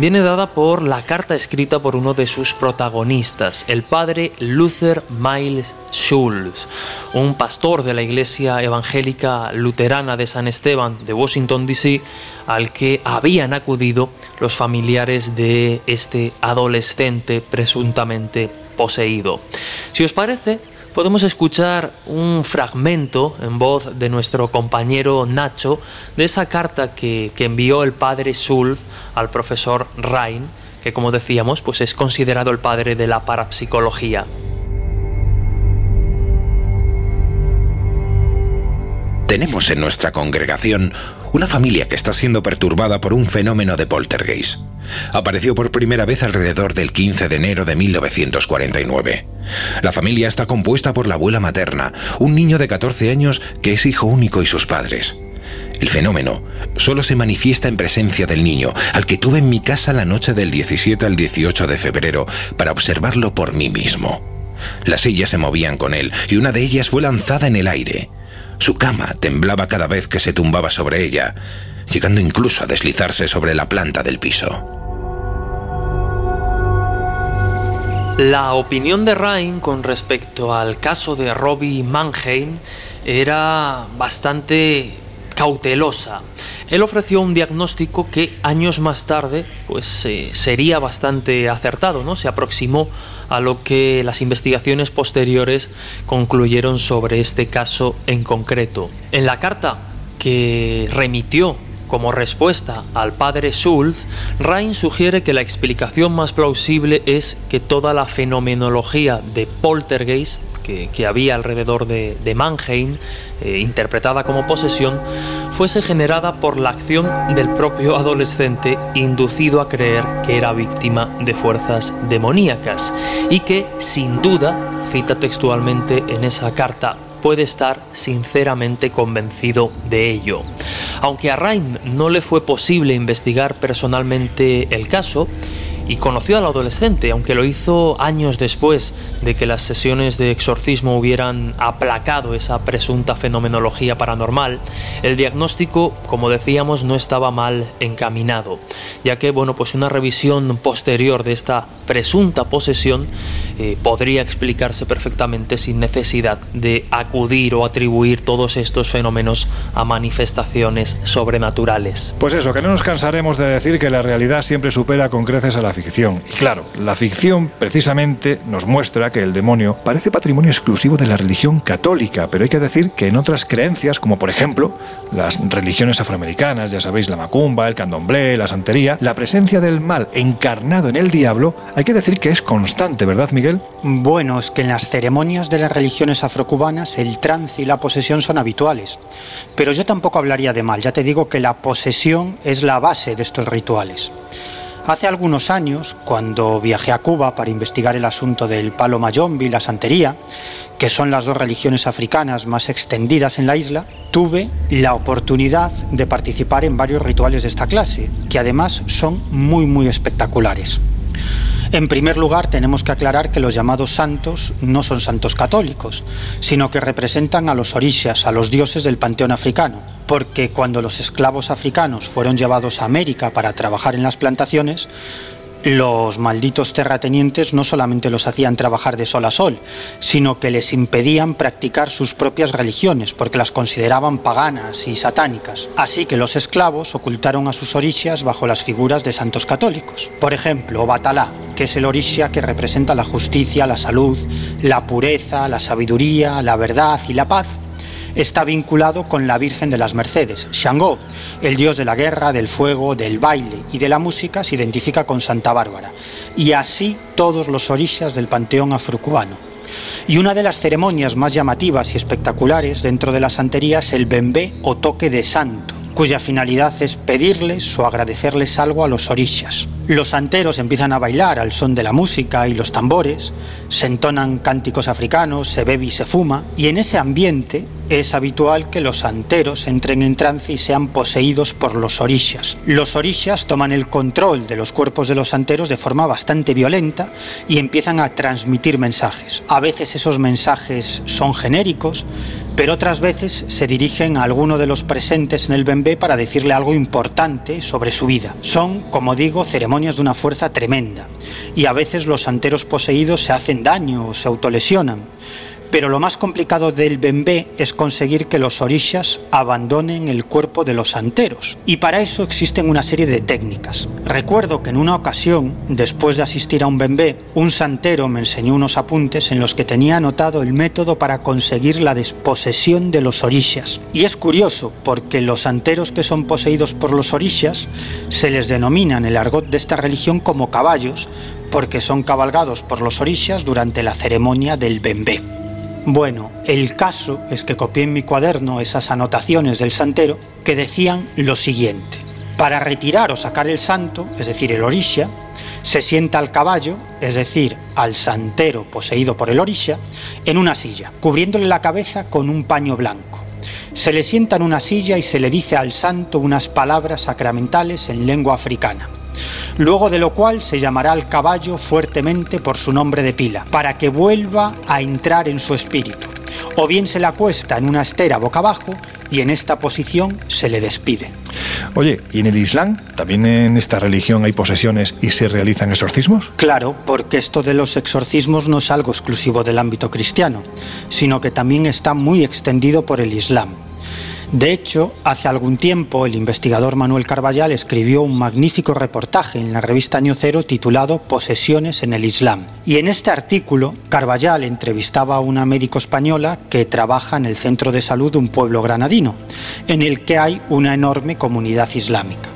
viene dada por la carta escrita por uno de sus protagonistas, el padre Luther Miles Schulz, un pastor de la Iglesia Evangélica Luterana de San Esteban de Washington, D.C., al que habían acudido los familiares de este adolescente presuntamente poseído. Si os parece, podemos escuchar un fragmento en voz de nuestro compañero Nacho de esa carta que, envió el padre Schulz al profesor Rhein, que como decíamos, pues es considerado el padre de la parapsicología. Tenemos en nuestra congregación una familia que está siendo perturbada por un fenómeno de poltergeist. Apareció por primera vez alrededor del 15 de enero de 1949. La familia está compuesta por la abuela materna, un niño de 14 años que es hijo único y sus padres. El fenómeno solo se manifiesta en presencia del niño, al que tuve en mi casa la noche del 17 al 18 de febrero para observarlo por mí mismo. Las sillas se movían con él y una de ellas fue lanzada en el aire. Su cama temblaba cada vez que se tumbaba sobre ella, llegando incluso a deslizarse sobre la planta del piso. La opinión de Ryan con respecto al caso de Robbie Mannheim era bastante cautelosa. Él ofreció un diagnóstico que años más tarde pues eh, sería bastante acertado, ¿no? Se aproximó a lo que las investigaciones posteriores concluyeron sobre este caso en concreto. En la carta que remitió como respuesta al padre Schultz, Rhein sugiere que la explicación más plausible es que toda la fenomenología de poltergeist que, había alrededor de, Mannheim, eh, interpretada como posesión, fuese generada por la acción del propio adolescente inducido a creer que era víctima de fuerzas demoníacas y que, sin duda, cita textualmente en esa carta, puede estar sinceramente convencido de ello. Aunque a Raim no le fue posible investigar personalmente el caso, y conoció al adolescente, aunque lo hizo años después de que las sesiones de exorcismo hubieran aplacado esa presunta fenomenología paranormal, el diagnóstico, como decíamos, no estaba mal encaminado, ya que bueno, pues una revisión posterior de esta presunta posesión eh, podría explicarse perfectamente sin necesidad de acudir o atribuir todos estos fenómenos a manifestaciones sobrenaturales. Pues eso, que no nos cansaremos de decir que la realidad siempre supera con creces a la ficción. Y claro, la ficción precisamente nos muestra que el demonio parece patrimonio exclusivo de la religión católica, pero hay que decir que en otras creencias, como por ejemplo las religiones afroamericanas, ya sabéis, la macumba, el candomblé, la santería, la presencia del mal encarnado en el diablo, hay que decir que es constante, ¿verdad, Miguel? Bueno, es que en las ceremonias de las religiones afrocubanas el trance y la posesión son habituales. Pero yo tampoco hablaría de mal, ya te digo que la posesión es la base de estos rituales. Hace algunos años, cuando viajé a Cuba para investigar el asunto del palo mayombe y la santería, que son las dos religiones africanas más extendidas en la isla, tuve la oportunidad de participar en varios rituales de esta clase, que además son muy muy espectaculares. En primer lugar, tenemos que aclarar que los llamados santos no son santos católicos, sino que representan a los orishas, a los dioses del panteón africano, porque cuando los esclavos africanos fueron llevados a América para trabajar en las plantaciones, los malditos terratenientes no solamente los hacían trabajar de sol a sol, sino que les impedían practicar sus propias religiones, porque las consideraban paganas y satánicas. Así que los esclavos ocultaron a sus orishas bajo las figuras de santos católicos. Por ejemplo, Obatalá, que es el orisha que representa la justicia, la salud, la pureza, la sabiduría, la verdad y la paz, está vinculado con la Virgen de las Mercedes. Shango, el dios de la guerra, del fuego, del baile y de la música, se identifica con Santa Bárbara. Y así todos los orishas del panteón afrocubano. Y una de las ceremonias más llamativas y espectaculares dentro de la santería es el bembé o toque de santo cuya finalidad es pedirles o agradecerles algo a los orishas. Los santeros empiezan a bailar al son de la música y los tambores, se entonan cánticos africanos, se bebe y se fuma, y en ese ambiente es habitual que los santeros entren en trance y sean poseídos por los orishas. Los orishas toman el control de los cuerpos de los santeros de forma bastante violenta y empiezan a transmitir mensajes. A veces esos mensajes son genéricos, pero otras veces se dirigen a alguno de los presentes en el bembé para decirle algo importante sobre su vida. Son, como digo, ceremonias de una fuerza tremenda, y a veces los santeros poseídos se hacen daño o se autolesionan. Pero lo más complicado del bembé es conseguir que los orishas abandonen el cuerpo de los santeros. Y para eso existen una serie de técnicas. Recuerdo que en una ocasión, después de asistir a un bembé, un santero me enseñó unos apuntes en los que tenía anotado el método para conseguir la desposesión de los orishas. Y es curioso porque los santeros que son poseídos por los orishas se les denomina en el argot de esta religión como caballos porque son cabalgados por los orishas durante la ceremonia del bembé. Bueno, el caso es que copié en mi cuaderno esas anotaciones del santero que decían lo siguiente. Para retirar o sacar el santo, es decir, el orisha, se sienta al caballo, es decir, al santero poseído por el orisha, en una silla, cubriéndole la cabeza con un paño blanco. Se le sienta en una silla y se le dice al santo unas palabras sacramentales en lengua africana luego de lo cual se llamará al caballo fuertemente por su nombre de pila, para que vuelva a entrar en su espíritu. O bien se le acuesta en una estera boca abajo y en esta posición se le despide. Oye, ¿y en el Islam también en esta religión hay posesiones y se realizan exorcismos? Claro, porque esto de los exorcismos no es algo exclusivo del ámbito cristiano, sino que también está muy extendido por el Islam. De hecho, hace algún tiempo el investigador Manuel Carballal escribió un magnífico reportaje en la revista Cero titulado Posesiones en el Islam. Y en este artículo, Carballal entrevistaba a una médico española que trabaja en el centro de salud de un pueblo granadino, en el que hay una enorme comunidad islámica.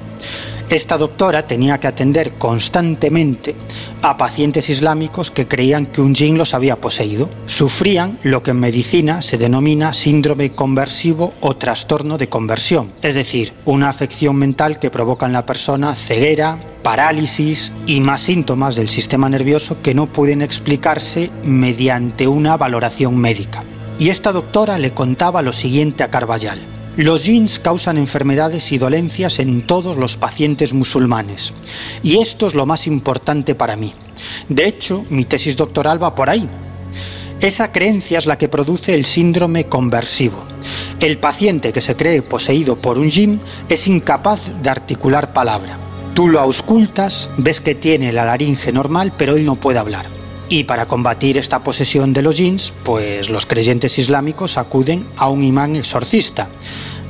Esta doctora tenía que atender constantemente a pacientes islámicos que creían que un jinn los había poseído. Sufrían lo que en medicina se denomina síndrome conversivo o trastorno de conversión, es decir, una afección mental que provoca en la persona ceguera, parálisis y más síntomas del sistema nervioso que no pueden explicarse mediante una valoración médica. Y esta doctora le contaba lo siguiente a Carballal. Los jeans causan enfermedades y dolencias en todos los pacientes musulmanes. Y esto es lo más importante para mí. De hecho, mi tesis doctoral va por ahí. Esa creencia es la que produce el síndrome conversivo. El paciente que se cree poseído por un jin es incapaz de articular palabra. Tú lo auscultas, ves que tiene la laringe normal, pero él no puede hablar. Y para combatir esta posesión de los jeans, pues los creyentes islámicos acuden a un imán exorcista,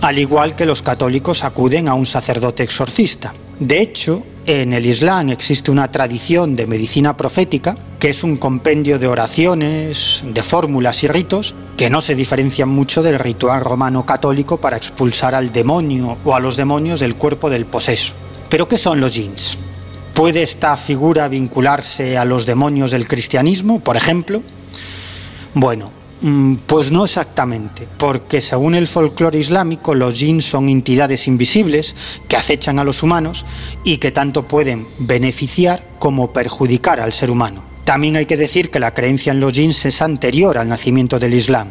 al igual que los católicos acuden a un sacerdote exorcista. De hecho, en el Islam existe una tradición de medicina profética, que es un compendio de oraciones, de fórmulas y ritos, que no se diferencian mucho del ritual romano católico para expulsar al demonio o a los demonios del cuerpo del poseso. ¿Pero qué son los jeans? ¿Puede esta figura vincularse a los demonios del cristianismo, por ejemplo? Bueno, mm, pues no exactamente, porque según el folclore islámico, los jinns son entidades invisibles que acechan a los humanos y que tanto pueden beneficiar como perjudicar al ser humano. También hay que decir que la creencia en los jinns es anterior al nacimiento del Islam,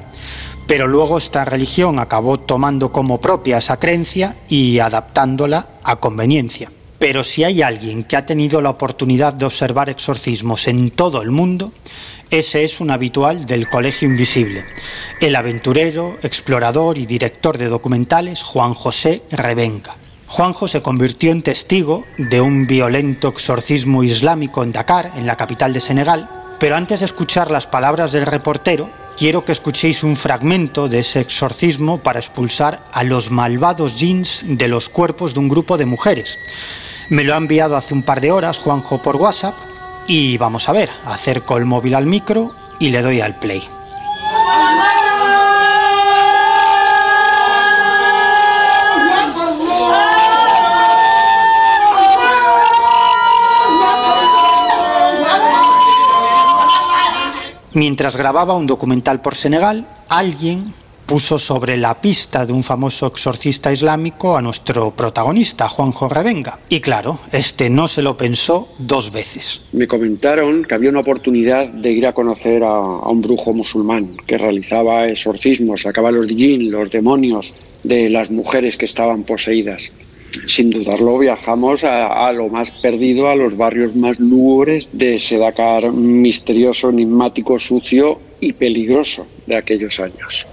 pero luego esta religión acabó tomando como propia esa creencia y adaptándola a conveniencia. Pero si hay alguien que ha tenido la oportunidad de observar exorcismos en todo el mundo, ese es un habitual del Colegio Invisible, el aventurero, explorador y director de documentales Juan José Rebenca. Juanjo se convirtió en testigo de un violento exorcismo islámico en Dakar, en la capital de Senegal, pero antes de escuchar las palabras del reportero, quiero que escuchéis un fragmento de ese exorcismo para expulsar a los malvados jeans de los cuerpos de un grupo de mujeres. Me lo ha enviado hace un par de horas Juanjo por WhatsApp Y vamos a ver, acerco el móvil al micro y le doy al play. Mientras grababa un documental por Senegal, alguien puso sobre la pista de un famoso exorcista islámico a nuestro protagonista, Juanjo Revenga. Y claro, este no se lo pensó dos veces. Me comentaron que había una oportunidad de ir a conocer a, un brujo musulmán que realizaba exorcismos, sacaba los jinn, los demonios de las mujeres que estaban poseídas. Sin dudarlo, viajamos a, a, lo más perdido, a los barrios más lúgubres de ese Dakar misterioso, enigmático, sucio y peligroso de aquellos años.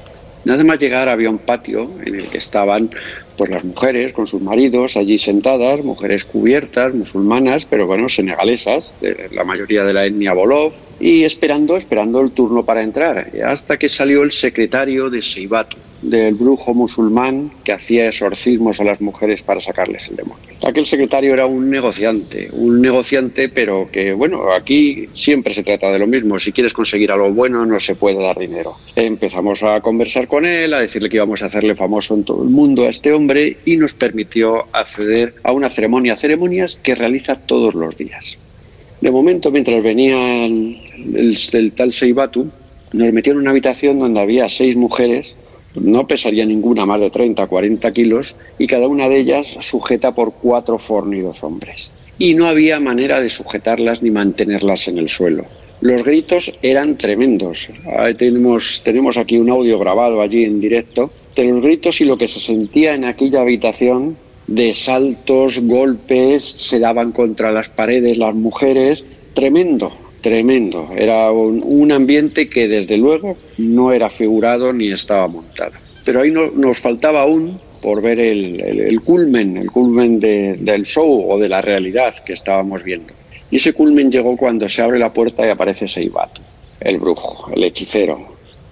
Nada más llegar había un patio en el que estaban pues las mujeres con sus maridos allí sentadas, mujeres cubiertas, musulmanas, pero bueno, senegalesas, la mayoría de la etnia Bolov, y esperando, esperando el turno para entrar, hasta que salió el secretario de Seibatu, del brujo musulmán que hacía exorcismos a las mujeres para sacarles el demonio. Aquel secretario era un negociante, un negociante, pero que, bueno, aquí siempre se trata de lo mismo. Si quieres conseguir algo bueno, no se puede dar dinero. Empezamos a conversar con él, a decirle que íbamos a hacerle famoso en todo el mundo a este hombre y nos permitió acceder a una ceremonia, ceremonias que realiza todos los días. De momento, mientras venía el, tal Seibatu, nos metió en una habitación donde había seis mujeres no pesaría ninguna más de 30 40 kilos y cada una de ellas sujeta por cuatro fornidos hombres. Y no había manera de sujetarlas ni mantenerlas en el suelo. Los gritos eran tremendos. tenemos, tenemos aquí un audio grabado allí en directo de los gritos y lo que se sentía en aquella habitación de saltos, golpes, se daban contra las paredes las mujeres, tremendo, tremendo. Era un, ambiente que desde luego no era figurado ni estaba montado. Pero ahí no, nos faltaba aún por ver el, culmen, el culmen del show o de la realidad que estábamos viendo. Y ese culmen llegó cuando se abre la puerta y aparece Seibato, el brujo, el hechicero,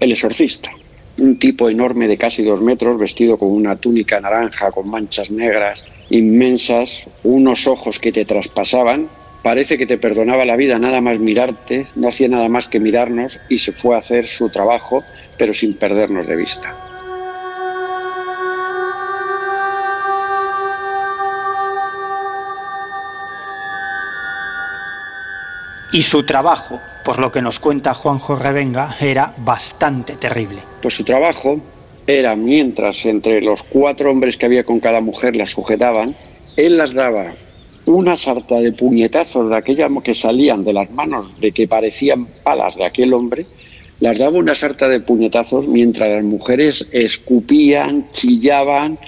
el exorcista. Un tipo enorme de casi dos metros, vestido con una túnica naranja con manchas negras inmensas, unos ojos que te traspasaban Parece que te perdonaba la vida nada más mirarte, no hacía nada más que mirarnos y se fue a hacer su trabajo, pero sin perdernos de vista. Y su trabajo, por lo que nos cuenta Juanjo Revenga, era bastante terrible. Pues su trabajo era mientras entre los cuatro hombres que había con cada mujer las sujetaban, él las daba una sarta de puñetazos de aquella que salían de las manos de que parecían palas de aquel hombre, las daba una sarta de puñetazos mientras las mujeres escupían, chillaban,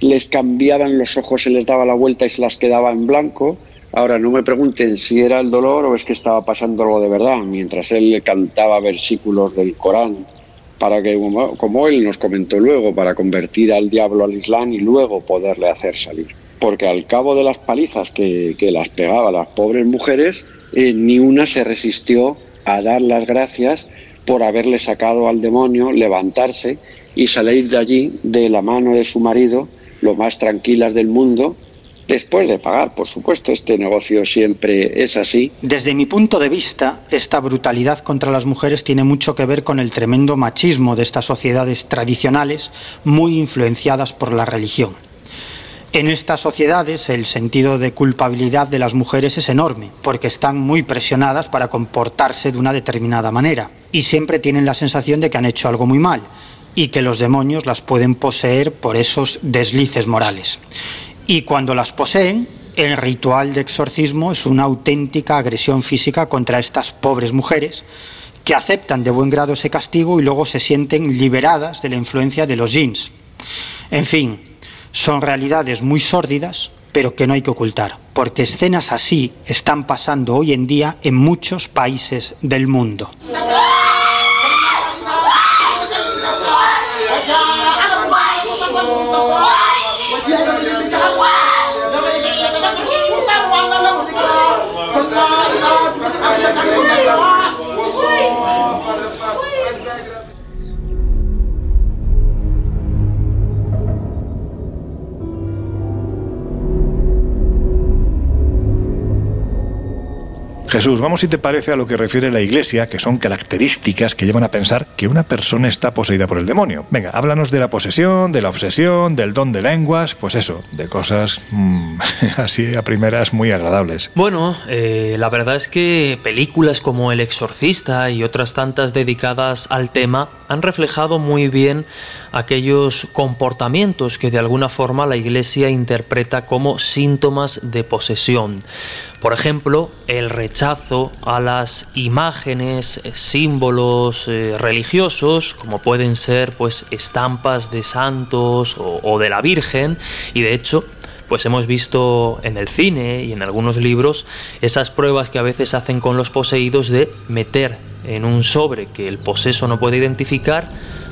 les cambiaban los ojos, se les daba la vuelta y se las quedaba en blanco. Ahora no me pregunten si era el dolor o es que estaba pasando algo de verdad, mientras él cantaba versículos del Corán para que, como él nos comentó luego, para convertir al diablo al Islam y luego poderle hacer salir. Porque al cabo de las palizas que, las pegaba las pobres mujeres, eh, ni una se resistió a dar las gracias por haberle sacado al demonio, levantarse y salir de allí de la mano de su marido, lo más tranquilas del mundo, después de pagar, por supuesto, este negocio siempre es así. Desde mi punto de vista, esta brutalidad contra las mujeres tiene mucho que ver con el tremendo machismo de estas sociedades tradicionales, muy influenciadas por la religión. En estas sociedades el sentido de culpabilidad de las mujeres es enorme, porque están muy presionadas para comportarse de una determinada manera y siempre tienen la sensación de que han hecho algo muy mal y que los demonios las pueden poseer por esos deslices morales. Y cuando las poseen, el ritual de exorcismo es una auténtica agresión física contra estas pobres mujeres que aceptan de buen grado ese castigo y luego se sienten liberadas de la influencia de los jeans. En fin, son realidades muy sórdidas, pero que no hay que ocultar, porque escenas así están pasando hoy en día en muchos países del mundo. Jesús, vamos si te parece a lo que refiere la Iglesia, que son características que llevan a pensar que una persona está poseída por el demonio. Venga, háblanos de la posesión, de la obsesión, del don de lenguas, pues eso, de cosas mm, así a primeras muy agradables. Bueno, eh, la verdad es que películas como El Exorcista y otras tantas dedicadas al tema han reflejado muy bien aquellos comportamientos que de alguna forma la Iglesia interpreta como síntomas de posesión. Por ejemplo, el rechazo a las imágenes, eh, símbolos eh, religiosos, como pueden ser pues estampas de santos o, o de la Virgen, y de hecho pues hemos visto en el cine y en algunos libros esas pruebas que a veces hacen con los poseídos de meter en un sobre que el poseso no puede identificar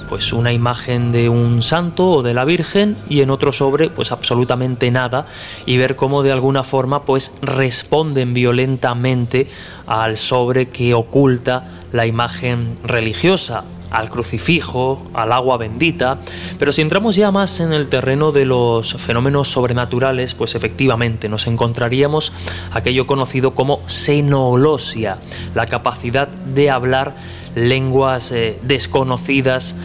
pues una imagen de un santo o de la Virgen y en otro sobre pues absolutamente nada y ver cómo de alguna forma pues responden violentamente al sobre que oculta la imagen religiosa al crucifijo, al agua bendita, pero si entramos ya más en el terreno de los fenómenos sobrenaturales, pues efectivamente nos encontraríamos aquello conocido como senolosia, la capacidad de hablar lenguas eh, desconocidas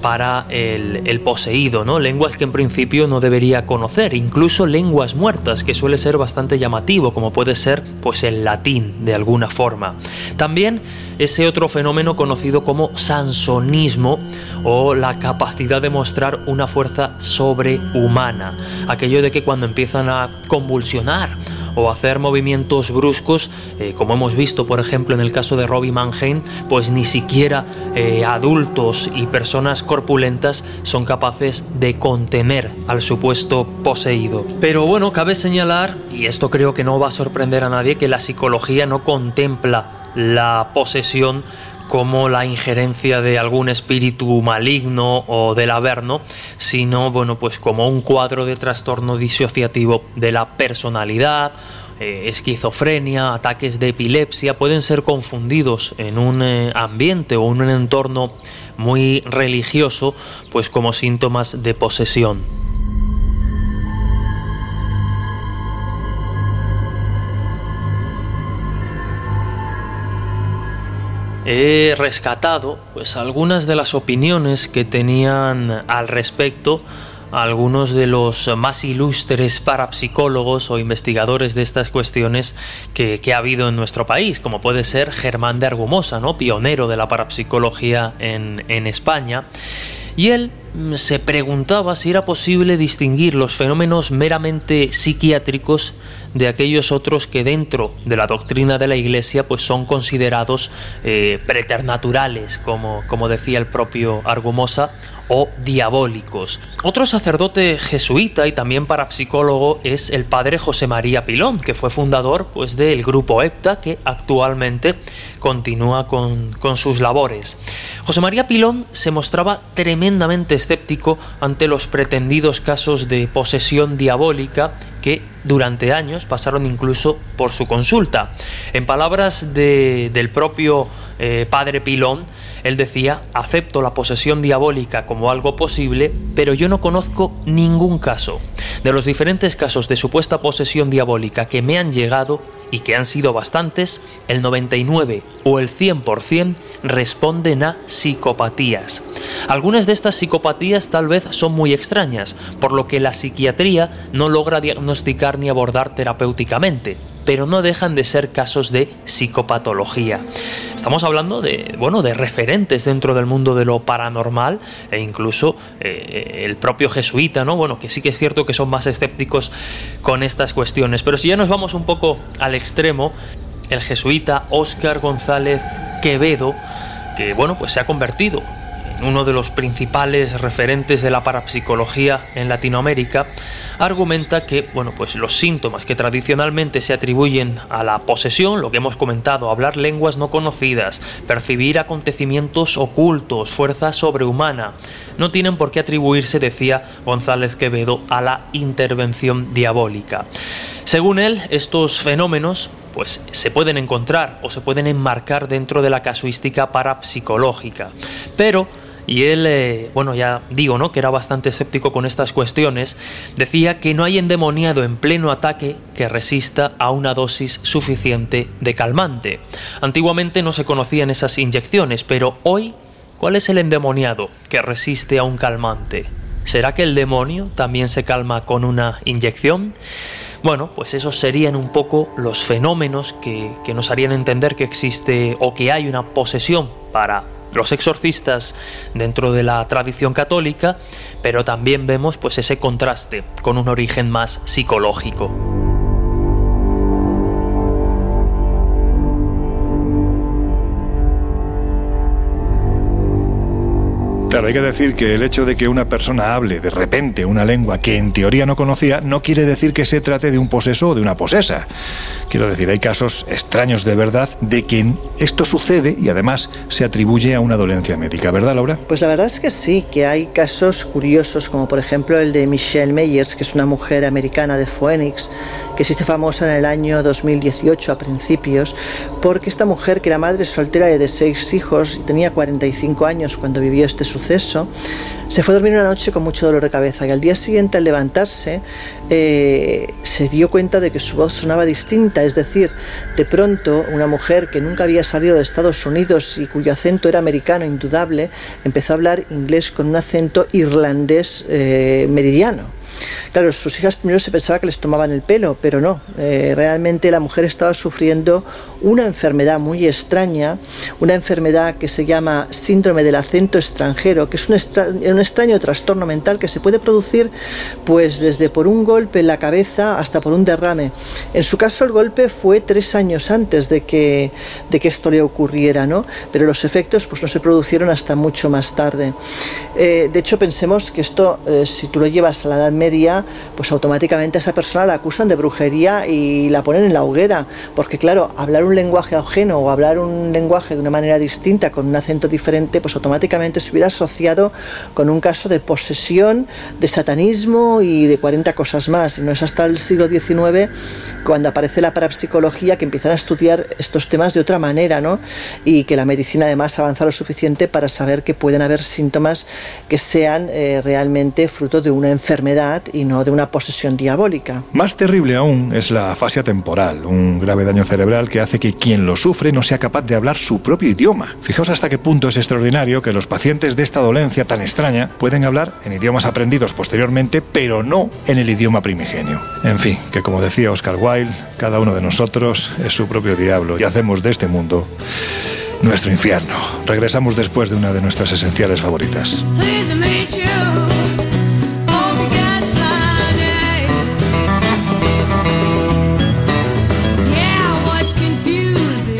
para el, poseído, ¿no? Lenguas que en principio no debería conocer, incluso lenguas muertas, que suele ser bastante llamativo, como puede ser pues el latín de alguna forma. También ese otro fenómeno conocido como sansonismo o la capacidad de mostrar una fuerza sobrehumana, aquello de que cuando empiezan a convulsionar o hacer movimientos bruscos, eh, como hemos visto por ejemplo en el caso de Robbie Mannheim, pues ni siquiera eh, adultos y personas corpulentas son capaces de contener al supuesto poseído. Pero bueno, cabe señalar, y esto creo que no va a sorprender a nadie, que la psicología no contempla la posesión como la injerencia de algún espíritu maligno o del averno, sino bueno, pues como un cuadro de trastorno disociativo de la personalidad, eh, esquizofrenia, ataques de epilepsia, pueden ser confundidos en un eh, ambiente o en un entorno muy religioso, pues como síntomas de posesión. He rescatado pues algunas de las opiniones que tenían al respecto algunos de los más ilustres parapsicólogos o investigadores de estas cuestiones que, ha habido en nuestro país, como puede ser Germán de Argumosa, ¿no? pionero de la parapsicología en, España. Y él mm, se preguntaba si era posible distinguir los fenómenos meramente psiquiátricos de aquellos otros que dentro de la doctrina de la Iglesia pues son considerados eh, preternaturales, como, como decía el propio Argumosa, o diabólicos. Otro sacerdote jesuita y también parapsicólogo es el padre José María Pilón, que fue fundador pues, del grupo EPTA, que actualmente continúa con, con sus labores. José María Pilón se mostraba tremendamente escéptico ante los pretendidos casos de posesión diabólica que durante años pasaron incluso por su consulta. En palabras del propio eh, padre Pilón, él decía, acepto la posesión diabólica como algo posible, pero yo no conozco ningún caso. De los diferentes casos de supuesta posesión diabólica que me han llegado, y que han sido bastantes, el 99 o el 100% responden a psicopatías. Algunas de estas psicopatías tal vez son muy extrañas, por lo que la psiquiatría no logra diagnosticar ni abordar terapéuticamente pero no dejan de ser casos de psicopatología. Estamos hablando de, bueno, de referentes dentro del mundo de lo paranormal e incluso eh, el propio jesuita, ¿no? Bueno, que sí que es cierto que son más escépticos con estas cuestiones. Pero si ya nos vamos un poco al extremo, el jesuita Óscar González Quevedo, que bueno, pues se ha convertido uno de los principales referentes de la parapsicología en Latinoamérica, argumenta que bueno, pues los síntomas que tradicionalmente se atribuyen a la posesión, lo que hemos comentado, hablar lenguas no conocidas, percibir acontecimientos ocultos, fuerza sobrehumana, no tienen por qué atribuirse, decía González Quevedo, a la intervención diabólica. Según él, estos fenómenos pues se pueden encontrar o se pueden enmarcar dentro de la casuística parapsicológica, pero y él, eh, bueno, ya digo, ¿no? Que era bastante escéptico con estas cuestiones. Decía que no hay endemoniado en pleno ataque que resista a una dosis suficiente de calmante. Antiguamente no se conocían esas inyecciones, pero hoy, ¿cuál es el endemoniado que resiste a un calmante? ¿Será que el demonio también se calma con una inyección? Bueno, pues esos serían un poco los fenómenos que, que nos harían entender que existe o que hay una posesión para los exorcistas dentro de la tradición católica, pero también vemos pues ese contraste con un origen más psicológico. Claro, hay que decir que el hecho de que una persona hable de repente una lengua que en teoría no conocía no quiere decir que se trate de un poseso o de una posesa. Quiero decir, hay casos extraños de verdad de que esto sucede y además se atribuye a una dolencia médica, ¿verdad, Laura? Pues la verdad es que sí, que hay casos curiosos, como por ejemplo el de Michelle Meyers, que es una mujer americana de Phoenix, que se hizo famosa en el año 2018 a principios, porque esta mujer, que era madre soltera de seis hijos y tenía 45 años cuando vivió este suceso, se fue a dormir una noche con mucho dolor de cabeza y al día siguiente al levantarse eh, se dio cuenta de que su voz sonaba distinta, es decir, de pronto una mujer que nunca había salido de Estados Unidos y cuyo acento era americano indudable, empezó a hablar inglés con un acento irlandés eh, meridiano. Claro, sus hijas primero se pensaba que les tomaban el pelo, pero no. Eh, realmente la mujer estaba sufriendo una enfermedad muy extraña, una enfermedad que se llama síndrome del acento extranjero, que es un, extraño trastorno mental que se puede producir pues desde por un golpe en la cabeza hasta por un derrame. En su caso el golpe fue tres años antes de que, de que esto le ocurriera, ¿no? Pero los efectos pues no se produjeron hasta mucho más tarde. Eh, de hecho pensemos que esto, eh, si tú lo llevas a la Edad Media, pues automáticamente a esa persona la acusan de brujería y la ponen en la hoguera, porque claro, hablar un lenguaje ajeno o hablar un lenguaje de una manera distinta, con un acento diferente, pues automáticamente se hubiera asociado con un caso de posesión, de satanismo y de 40 cosas más. No es hasta el siglo XIX cuando aparece la parapsicología que empiezan a estudiar estos temas de otra manera, ¿no? Y que la medicina además avanza lo suficiente para saber que pueden haber síntomas que sean eh, realmente fruto de una enfermedad y no de una posesión diabólica. Más terrible aún es la afasia temporal, un grave daño cerebral que hace que quien lo sufre no sea capaz de hablar su propio idioma. Fijaos hasta qué punto es extraordinario que los pacientes de esta dolencia tan extraña pueden hablar en idiomas aprendidos posteriormente, pero no en el idioma primigenio. En fin, que como decía Oscar Wilde, cada uno de nosotros es su propio diablo y hacemos de este mundo nuestro infierno. Regresamos después de una de nuestras esenciales favoritas.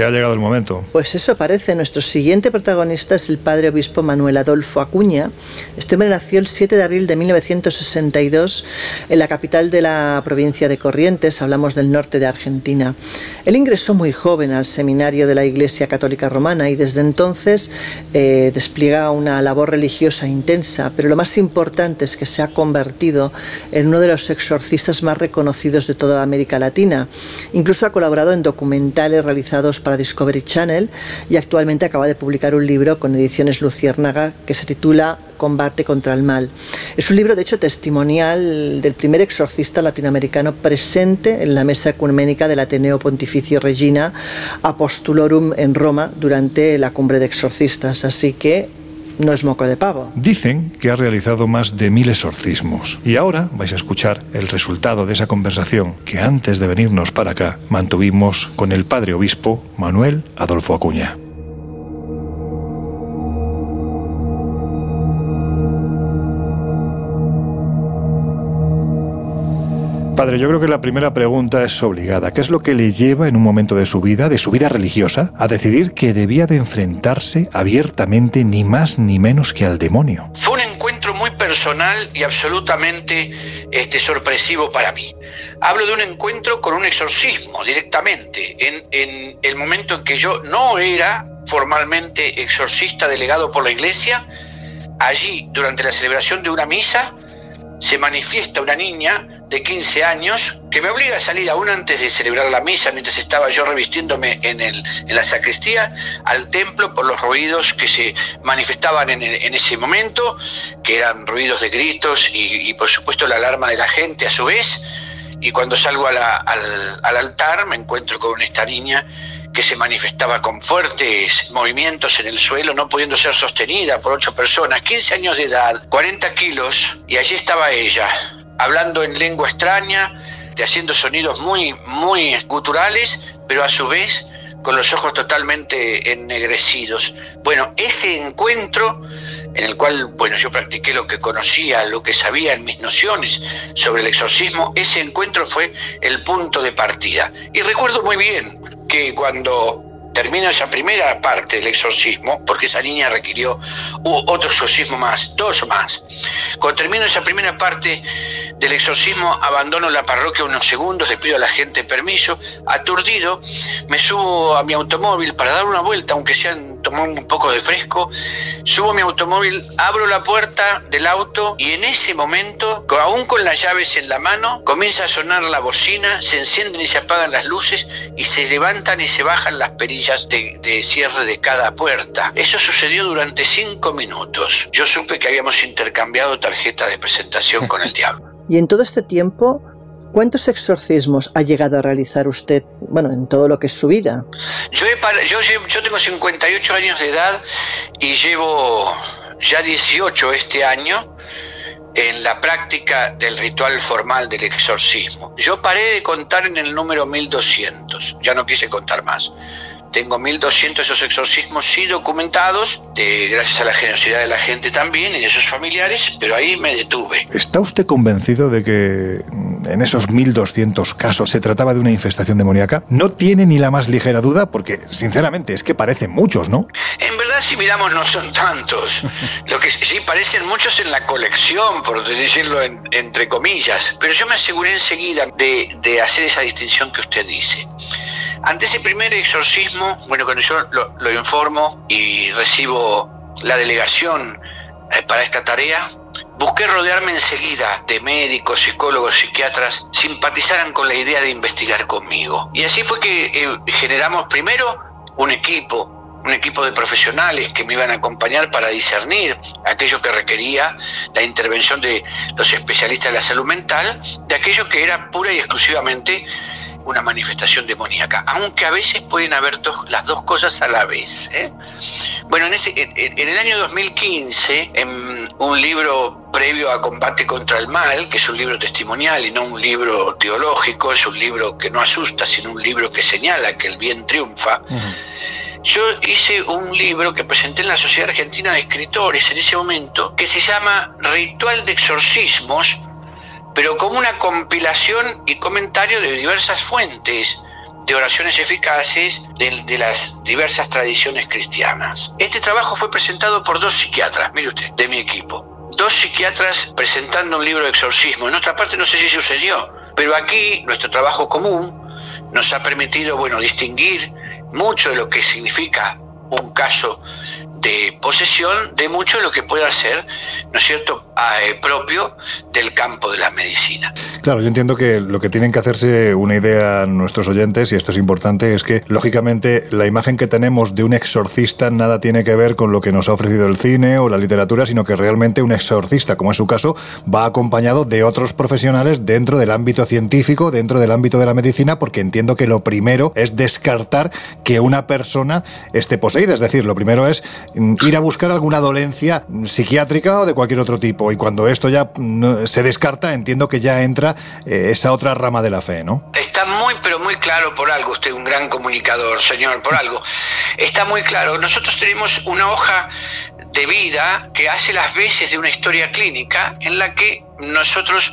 Que ha llegado el momento. Pues eso parece. Nuestro siguiente protagonista es el padre obispo Manuel Adolfo Acuña. Este hombre nació el 7 de abril de 1962 en la capital de la provincia de Corrientes, hablamos del norte de Argentina. Él ingresó muy joven al seminario de la Iglesia Católica Romana y desde entonces eh, despliega una labor religiosa intensa, pero lo más importante es que se ha convertido en uno de los exorcistas más reconocidos de toda América Latina. Incluso ha colaborado en documentales realizados para Discovery Channel y actualmente acaba de publicar un libro con ediciones Luciérnaga que se titula Combate contra el Mal. Es un libro, de hecho, testimonial del primer exorcista latinoamericano presente en la mesa ecuménica del Ateneo Pontificio Regina Apostulorum en Roma durante la cumbre de exorcistas. Así que no es moco de pavo. Dicen que ha realizado más de mil exorcismos. Y ahora vais a escuchar el resultado de esa conversación que antes de venirnos para acá mantuvimos con el padre obispo Manuel Adolfo Acuña. Padre, yo creo que la primera pregunta es obligada. ¿Qué es lo que le lleva en un momento de su vida, de su vida religiosa, a decidir que debía de enfrentarse abiertamente ni más ni menos que al demonio? Fue un encuentro muy personal y absolutamente este, sorpresivo para mí. Hablo de un encuentro con un exorcismo directamente, en, en el momento en que yo no era formalmente exorcista delegado por la iglesia, allí durante la celebración de una misa se manifiesta una niña de 15 años que me obliga a salir aún antes de celebrar la misa, mientras estaba yo revistiéndome en, el, en la sacristía, al templo por los ruidos que se manifestaban en, en ese momento, que eran ruidos de gritos y, por supuesto la alarma de la gente a su vez. Y cuando salgo al, al altar me encuentro con esta niña que se manifestaba con fuertes movimientos en el suelo, no pudiendo ser sostenida por ocho personas, 15 años de edad, 40 kilos, y allí estaba ella, hablando en lengua extraña, haciendo sonidos muy, muy guturales, pero a su vez con los ojos totalmente ennegrecidos. Bueno, ese encuentro en el cual, bueno, yo practiqué lo que conocía, lo que sabía en mis nociones sobre el exorcismo, ese encuentro fue el punto de partida. Y recuerdo muy bien que cuando termina esa primera parte del exorcismo, porque esa niña requirió otro exorcismo más, dos más. Cuando termino esa primera parte del exorcismo, abandono la parroquia unos segundos, le pido a la gente permiso, aturdido, me subo a mi automóvil para dar una vuelta, aunque sea tomar un poco de fresco, subo a mi automóvil, abro la puerta del auto y en ese momento, aún con las llaves en la mano, comienza a sonar la bocina, se encienden y se apagan las luces y se levantan y se bajan las perillas de, de cierre de cada puerta. Eso sucedió durante cinco minutos. Yo supe que habíamos intercambiado tarjeta de presentación con el diablo. Y en todo este tiempo, ¿cuántos exorcismos ha llegado a realizar usted, bueno, en todo lo que es su vida? Yo, yo, tengo 58 años de edad y llevo ya 18 este año en la práctica del ritual formal del exorcismo. Yo paré de contar en el número 1200, ya no quise contar más. Tengo 1.200 esos exorcismos sí documentados, de, gracias a la generosidad de la gente también y de sus familiares, pero ahí me detuve. ¿Está usted convencido de que en esos 1.200 casos se trataba de una infestación demoníaca? ¿No tiene ni la más ligera duda? Porque, sinceramente, es que parecen muchos, ¿no? En verdad, si miramos, no son tantos. Lo que sí parecen muchos en la colección, por decirlo entre comillas. Pero yo me aseguré enseguida de, de hacer esa distinción que usted dice. Ante ese primer exorcismo, bueno, cuando yo lo, informo y recibo la delegación eh, para esta tarea, busqué rodearme enseguida de médicos, psicólogos, psiquiatras, simpatizaran con la idea de investigar conmigo. Y así fue que eh, generamos primero un equipo, un equipo de profesionales que me iban a acompañar para discernir aquello que requería la intervención de los especialistas de la salud mental, de aquello que era pura y exclusivamente una manifestación demoníaca, aunque a veces pueden haber las dos cosas a la vez. ¿eh? Bueno, en, en, el año 2015, en un libro previo a Combate contra el Mal, que es un libro testimonial y no un libro teológico, es un libro que no asusta, sino un libro que señala que el bien triunfa. Yo hice un libro que presenté en la Sociedad Argentina de Escritores en ese momento, que se llama Ritual de Exorcismos, pero como una compilación y comentario de diversas fuentes de oraciones eficaces de, las diversas tradiciones cristianas. Este trabajo fue presentado por dos psiquiatras, mire usted, de mi equipo. Dos psiquiatras presentando un libro de exorcismo. En otra parte no sé si sucedió, pero aquí nuestro trabajo común nos ha permitido, bueno, distinguir mucho de lo que significa un caso de posesión de mucho de lo que pueda ser, ¿no es cierto?, eh, propio del campo de la medicina. Claro, yo entiendo que lo que tienen que hacerse una idea nuestros oyentes, y esto es importante, es que, lógicamente, la imagen que tenemos de un exorcista nada tiene que ver con lo que nos ha ofrecido el cine o la literatura, sino que realmente un exorcista, como es su caso, va acompañado de otros profesionales dentro del ámbito científico, dentro del ámbito de la medicina, porque entiendo que lo primero es descartar que una persona esté poseída. Es decir, lo primero es ir a buscar alguna dolencia psiquiátrica o de cualquier otro tipo. Y cuando esto ya se descarta, entiendo que ya entra eh, esa otra rama de la fe, ¿no? Está muy, pero muy claro por algo, usted un gran comunicador, señor, por algo. Está muy claro. Nosotros tenemos una hoja de vida que hace las veces de una historia clínica en la que nosotros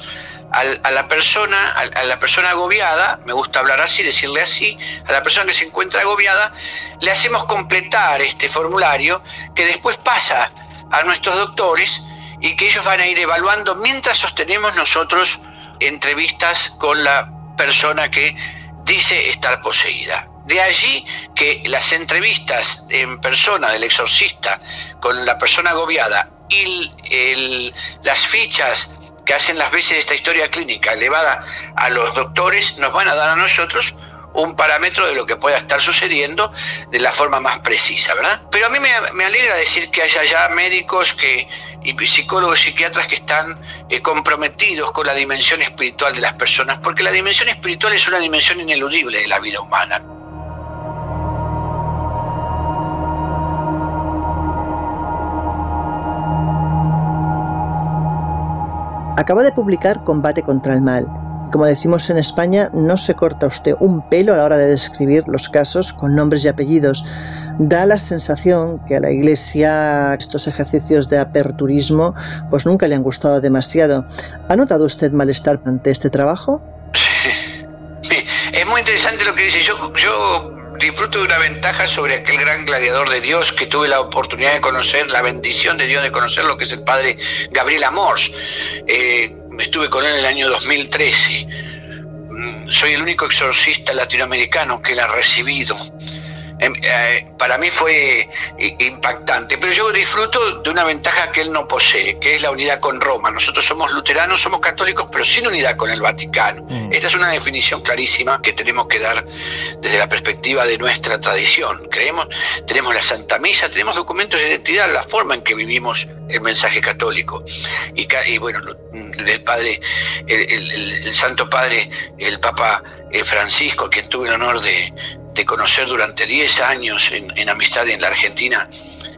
a la persona, a la persona agobiada, me gusta hablar así, decirle así, a la persona que se encuentra agobiada, le hacemos completar este formulario que después pasa a nuestros doctores y que ellos van a ir evaluando mientras sostenemos nosotros entrevistas con la persona que dice estar poseída. De allí que las entrevistas en persona del exorcista con la persona agobiada y las fichas que hacen las veces de esta historia clínica elevada a los doctores nos van a dar a nosotros un parámetro de lo que pueda estar sucediendo de la forma más precisa, ¿verdad? Pero a mí me, alegra decir que haya ya médicos que, y psicólogos y psiquiatras que están eh, comprometidos con la dimensión espiritual de las personas, porque la dimensión espiritual es una dimensión ineludible de la vida humana. Acaba de publicar Combate contra el Mal. Como decimos en España, no se corta usted un pelo a la hora de describir los casos con nombres y apellidos. Da la sensación que a la Iglesia estos ejercicios de aperturismo pues nunca le han gustado demasiado. ¿Ha notado usted malestar ante este trabajo? Sí, es muy interesante lo que dice. Yo, yo disfruto de una ventaja sobre aquel gran gladiador de Dios que tuve la oportunidad de conocer, la bendición de Dios de conocer lo que es el padre Gabriel Amors. Eh, estuve con él en el año 2013. Mm, soy el único exorcista latinoamericano que él ha recibido. Em, eh, para mí fue impactante, pero yo disfruto de una ventaja que él no posee, que es la unidad con Roma. Nosotros somos luteranos, somos católicos, pero sin unidad con el Vaticano. Mm. Esta es una definición clarísima que tenemos que dar desde la perspectiva de nuestra tradición. Creemos, tenemos la Santa Misa, tenemos documentos de identidad, la forma en que vivimos el mensaje católico. Y, bueno, el Padre, el, Santo Padre, el Papa eh, Francisco, quien tuve el honor de, de conocer durante 10 años en, amistad en la Argentina,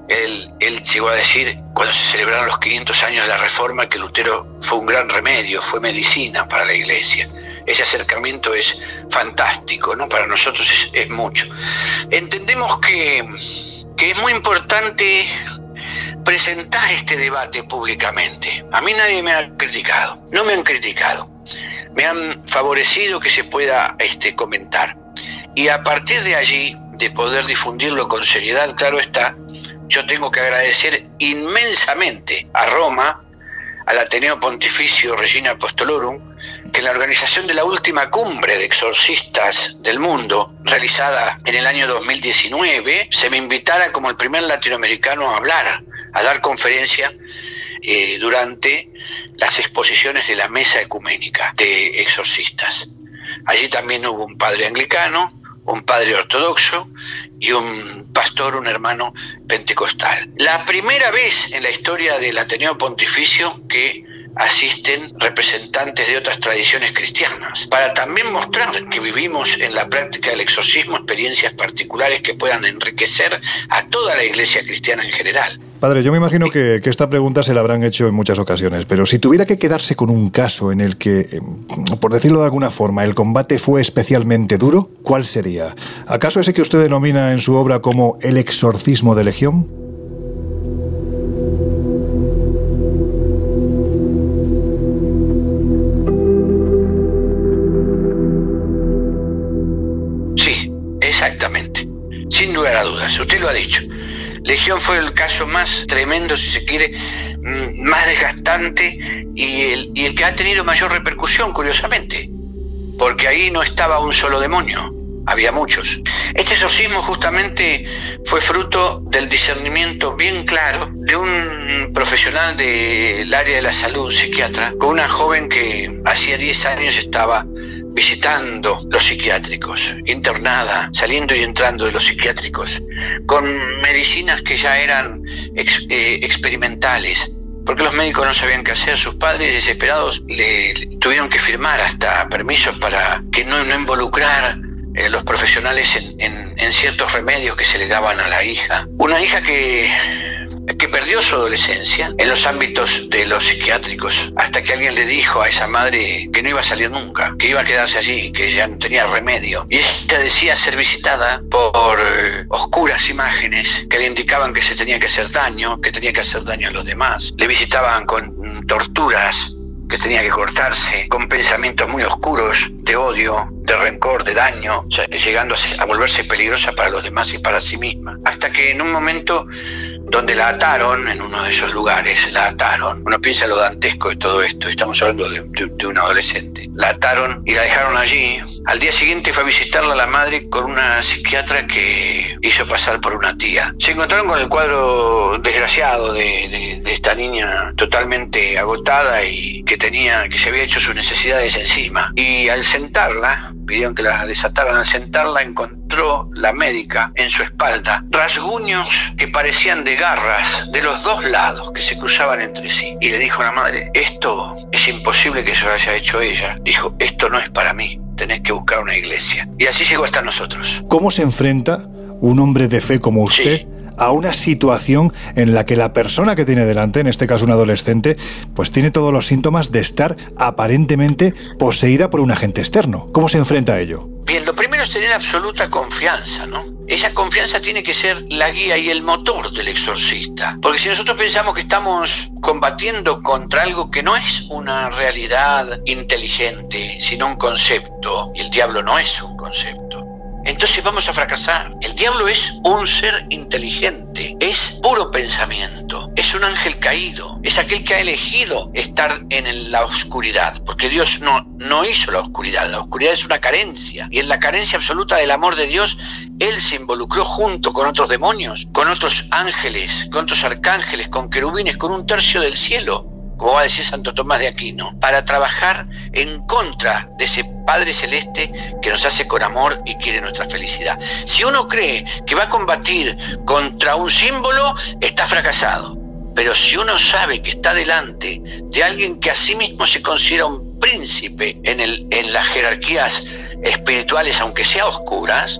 él, llegó a decir, cuando se celebraron los 500 años de la Reforma, que Lutero fue un gran remedio, fue medicina para la Iglesia. Ese acercamiento es fantástico, ¿no? Para nosotros es, mucho. Entendemos que, que es muy importante presentar este debate públicamente. A mí nadie me ha criticado, no me han criticado, me han favorecido que se pueda este, comentar. Y a partir de allí, de poder difundirlo con seriedad, claro está, yo tengo que agradecer inmensamente a Roma, al Ateneo Pontificio Regina Apostolorum, que en la organización de la última cumbre de exorcistas del mundo, realizada en el año 2019, se me invitara como el primer latinoamericano a hablar, a dar conferencia eh, durante las exposiciones de la Mesa Ecuménica de Exorcistas. Allí también hubo un padre anglicano, un padre ortodoxo y un pastor, un hermano pentecostal. La primera vez en la historia del Ateneo Pontificio que asisten representantes de otras tradiciones cristianas, para también mostrar que vivimos en la práctica del exorcismo experiencias particulares que puedan enriquecer a toda la iglesia cristiana en general. Padre, yo me imagino que, esta pregunta se la habrán hecho en muchas ocasiones, pero si tuviera que quedarse con un caso en el que, em, por decirlo de alguna forma, el combate fue especialmente duro, ¿cuál sería? ¿Acaso ese que usted denomina en su obra como el exorcismo de Legión? Usted lo ha dicho. Legión fue el caso más tremendo, si se quiere, mm, más desgastante y el, y el que ha tenido mayor repercusión, curiosamente, porque ahí no estaba un solo demonio, había muchos. Este exorcismo justamente fue fruto del discernimiento bien claro de un profesional del área de la salud, psiquiatra, con una joven que hacía 10 años estaba visitando los psiquiátricos, internada, saliendo y entrando de los psiquiátricos, con medicinas que ya eran eh, experimentales, porque los médicos no sabían qué hacer, sus padres desesperados le tuvieron que firmar hasta permisos para que no, no involucrar eh, los profesionales en, ciertos remedios que se le daban a la hija. Una hija que, que perdió su adolescencia en los ámbitos de los psiquiátricos, hasta que alguien le dijo a esa madre que no iba a salir nunca, que iba a quedarse allí, que ya no tenía remedio. Y ella decía ser visitada por eh, oscuras imágenes que le indicaban que se tenía que hacer daño, que tenía que hacer daño a los demás. Le visitaban con torturas que tenía que cortarse, con pensamientos muy oscuros de odio, de rencor, de daño, llegando a, volverse peligrosa para los demás y para sí misma. Hasta que en un momento donde la ataron en uno de esos lugares, la ataron. Uno piensa lo dantesco de todo esto, estamos hablando de, de, un adolescente. La ataron y la dejaron allí. Al día siguiente fue a visitarla la madre con una psiquiatra que hizo pasar por una tía. Se encontraron con el cuadro desgraciado de, esta niña totalmente agotada y que tenía, que se había hecho sus necesidades encima. Y al sentarla, pidieron que la desataran al sentarla, encontró la médica en su espalda rasguños que parecían de garras de los dos lados que se cruzaban entre sí. Y le dijo a la madre, esto es imposible que se lo haya hecho ella. Dijo, esto no es para mí, tenés que buscar una iglesia. Y así llegó hasta nosotros. ¿Cómo se enfrenta un hombre de fe como usted? a una situación en la que la persona que tiene delante, en este caso un adolescente, pues tiene todos los síntomas de estar aparentemente poseída por un agente externo. ¿Cómo se enfrenta a ello? Bien, lo primero es tener absoluta confianza, ¿no? Esa confianza tiene que ser la guía y el motor del exorcista. Porque si nosotros pensamos que estamos combatiendo contra algo que no es una realidad inteligente, sino un concepto, y el diablo no es un concepto, entonces vamos a fracasar. El diablo es un ser inteligente, es puro pensamiento, es un ángel caído, es aquel que ha elegido estar en la oscuridad, porque Dios no, no hizo la oscuridad, la oscuridad es una carencia, y en la carencia absoluta del amor de Dios, Él se involucró junto con otros demonios, con otros ángeles, con otros arcángeles, con querubines, con un tercio del cielo como va a decir Santo Tomás de Aquino, para trabajar en contra de ese Padre Celeste que nos hace con amor y quiere nuestra felicidad. Si uno cree que va a combatir contra un símbolo, está fracasado. Pero si uno sabe que está delante de alguien que a sí mismo se considera un príncipe en, en las jerarquías espirituales, aunque sea oscuras,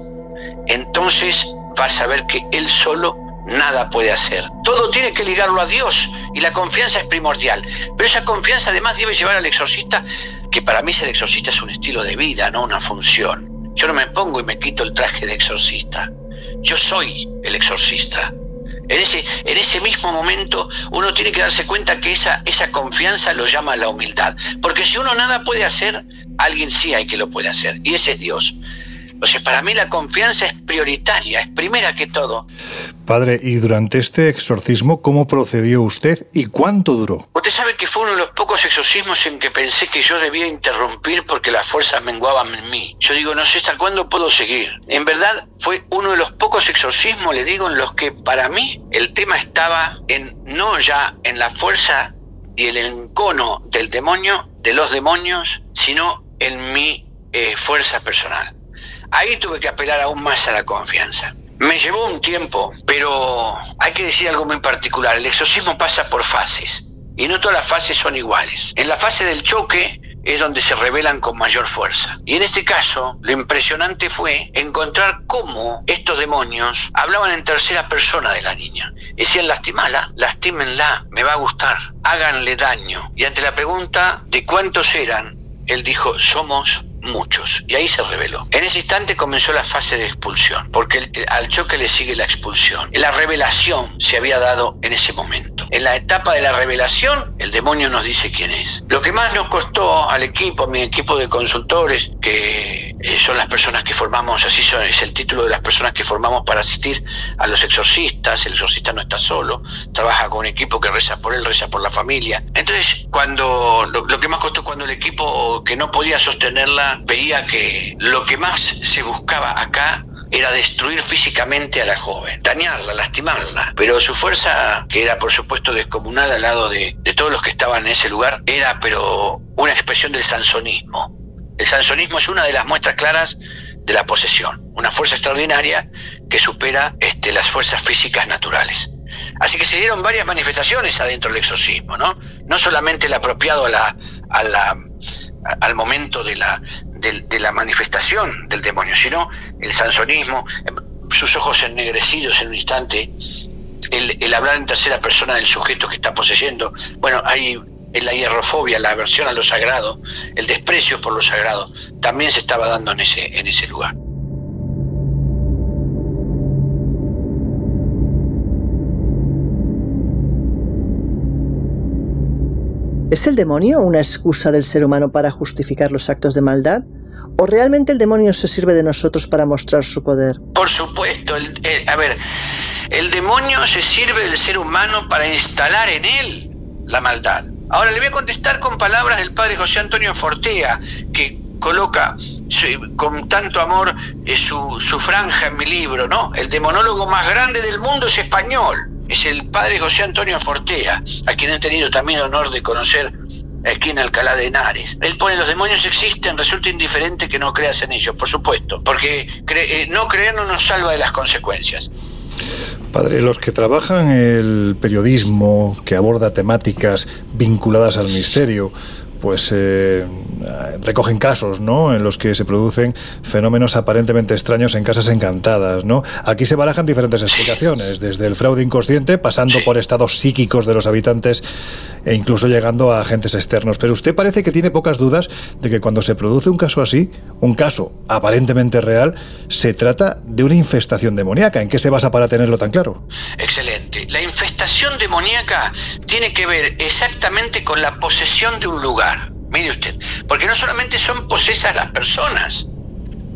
entonces va a saber que él solo nada puede hacer. Todo tiene que ligarlo a Dios y la confianza es primordial. Pero esa confianza además debe llevar al exorcista, que para mí ser exorcista es un estilo de vida, no una función. Yo no me pongo y me quito el traje de exorcista. Yo soy el exorcista. En ese, en ese mismo momento uno tiene que darse cuenta que esa, esa confianza lo llama la humildad. Porque si uno nada puede hacer, alguien sí hay que lo puede hacer. Y ese es Dios. O sea, para mí la confianza es prioritaria, es primera que todo. Padre, ¿y durante este exorcismo cómo procedió usted y cuánto duró? Usted sabe que fue uno de los pocos exorcismos en que pensé que yo debía interrumpir porque las fuerzas menguaban en mí. Yo digo, no sé hasta cuándo puedo seguir. En verdad fue uno de los pocos exorcismos, le digo, en los que para mí el tema estaba en no ya en la fuerza y el encono del demonio, de los demonios, sino en mi eh, fuerza personal. Ahí tuve que apelar aún más a la confianza. Me llevó un tiempo, pero hay que decir algo muy particular. El exorcismo pasa por fases y no todas las fases son iguales. En la fase del choque es donde se revelan con mayor fuerza. Y en este caso, lo impresionante fue encontrar cómo estos demonios hablaban en tercera persona de la niña. Decían, lastimala, lastímenla, me va a gustar, háganle daño. Y ante la pregunta de cuántos eran, él dijo, somos muchos. Y ahí se reveló. En ese instante comenzó la fase de expulsión, porque al choque le sigue la expulsión. La revelación se había dado en ese momento. En la etapa de la revelación, el demonio nos dice quién es. Lo que más nos costó al equipo, mi equipo de consultores, que eh, son las personas que formamos, así son, es el título de las personas que formamos para asistir a los exorcistas, el exorcista no está solo, trabaja con un equipo que reza por él, reza por la familia. Entonces, cuando lo, lo que más costó el equipo que no podía sostenerla veía que lo que más se buscaba acá era destruir físicamente a la joven, dañarla, lastimarla. Pero su fuerza, que era por supuesto descomunal al lado de, todos los que estaban en ese lugar, era pero una expresión del sansonismo. El sansonismo es una de las muestras claras de la posesión, una fuerza extraordinaria que supera este, las fuerzas físicas naturales. Así que se dieron varias manifestaciones adentro del exorcismo, ¿no? No solamente el apropiado a la, a la, al momento de la, de, la manifestación del demonio, sino el sansonismo, sus ojos ennegrecidos en un instante, el, hablar en tercera persona del sujeto que está poseyendo. Bueno, hay la hierrofobia, la aversión a lo sagrado, el desprecio por lo sagrado, también se estaba dando en ese, en ese lugar. ¿Es el demonio una excusa del ser humano para justificar los actos de maldad? ¿O realmente el demonio se sirve de nosotros para mostrar su poder? Por supuesto, a ver, el demonio se sirve del ser humano para instalar en él la maldad. Ahora le voy a contestar con palabras del padre José Antonio Fortea, que coloca con tanto amor eh, su, su franja en mi libro, ¿no? El demonólogo más grande del mundo es español es el padre José Antonio Fortea, a quien he tenido también el honor de conocer aquí en Alcalá de Henares. Él pone los demonios existen, resulta indiferente que no creas en ellos, por supuesto, porque eh, no creer no nos salva de las consecuencias. Padre, los que trabajan el periodismo que aborda temáticas vinculadas al misterio, pues eh, recogen casos, ¿no? En los que se producen fenómenos aparentemente extraños en casas encantadas, ¿no? Aquí se barajan diferentes explicaciones, desde el fraude inconsciente, pasando por estados psíquicos de los habitantes e incluso llegando a agentes externos. Pero usted parece que tiene pocas dudas de que cuando se produce un caso así, un caso aparentemente real, se trata de una infestación demoníaca. ¿En qué se basa para tenerlo tan claro? Excelente. La infestación demoníaca tiene que ver exactamente con la posesión de un lugar. Mire usted, porque no solamente son posesas las personas,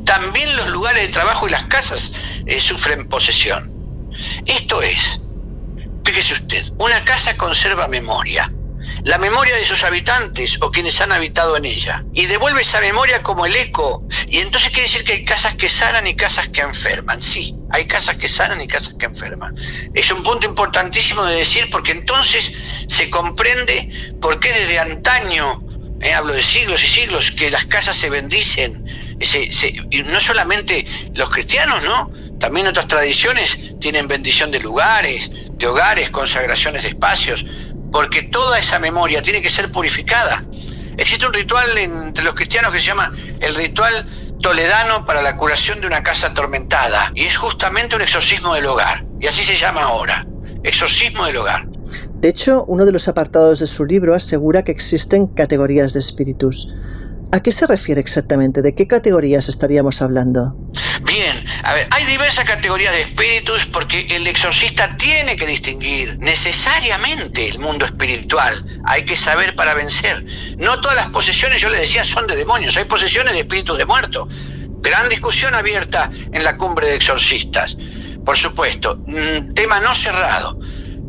también los lugares de trabajo y las casas eh, sufren posesión. Esto es, fíjese usted, una casa conserva memoria, la memoria de sus habitantes o quienes han habitado en ella, y devuelve esa memoria como el eco. Y entonces quiere decir que hay casas que sanan y casas que enferman. Sí, hay casas que sanan y casas que enferman. Es un punto importantísimo de decir porque entonces se comprende por qué desde antaño, eh, hablo de siglos y siglos, que las casas se bendicen. y no solamente los cristianos, ¿no? También otras tradiciones tienen bendición de lugares, de hogares, consagraciones de espacios porque toda esa memoria tiene que ser purificada. Existe un ritual entre los cristianos que se llama el ritual toledano para la curación de una casa atormentada, y es justamente un exorcismo del hogar, y así se llama ahora, exorcismo del hogar. De hecho, uno de los apartados de su libro asegura que existen categorías de espíritus. ¿A qué se refiere exactamente? ¿De qué categorías estaríamos hablando? Bien, a ver, hay diversas categorías de espíritus porque el exorcista tiene que distinguir necesariamente el mundo espiritual. Hay que saber para vencer. No todas las posesiones, yo le decía, son de demonios. Hay posesiones de espíritus de muertos. Gran discusión abierta en la cumbre de exorcistas. Por supuesto, mm, tema no cerrado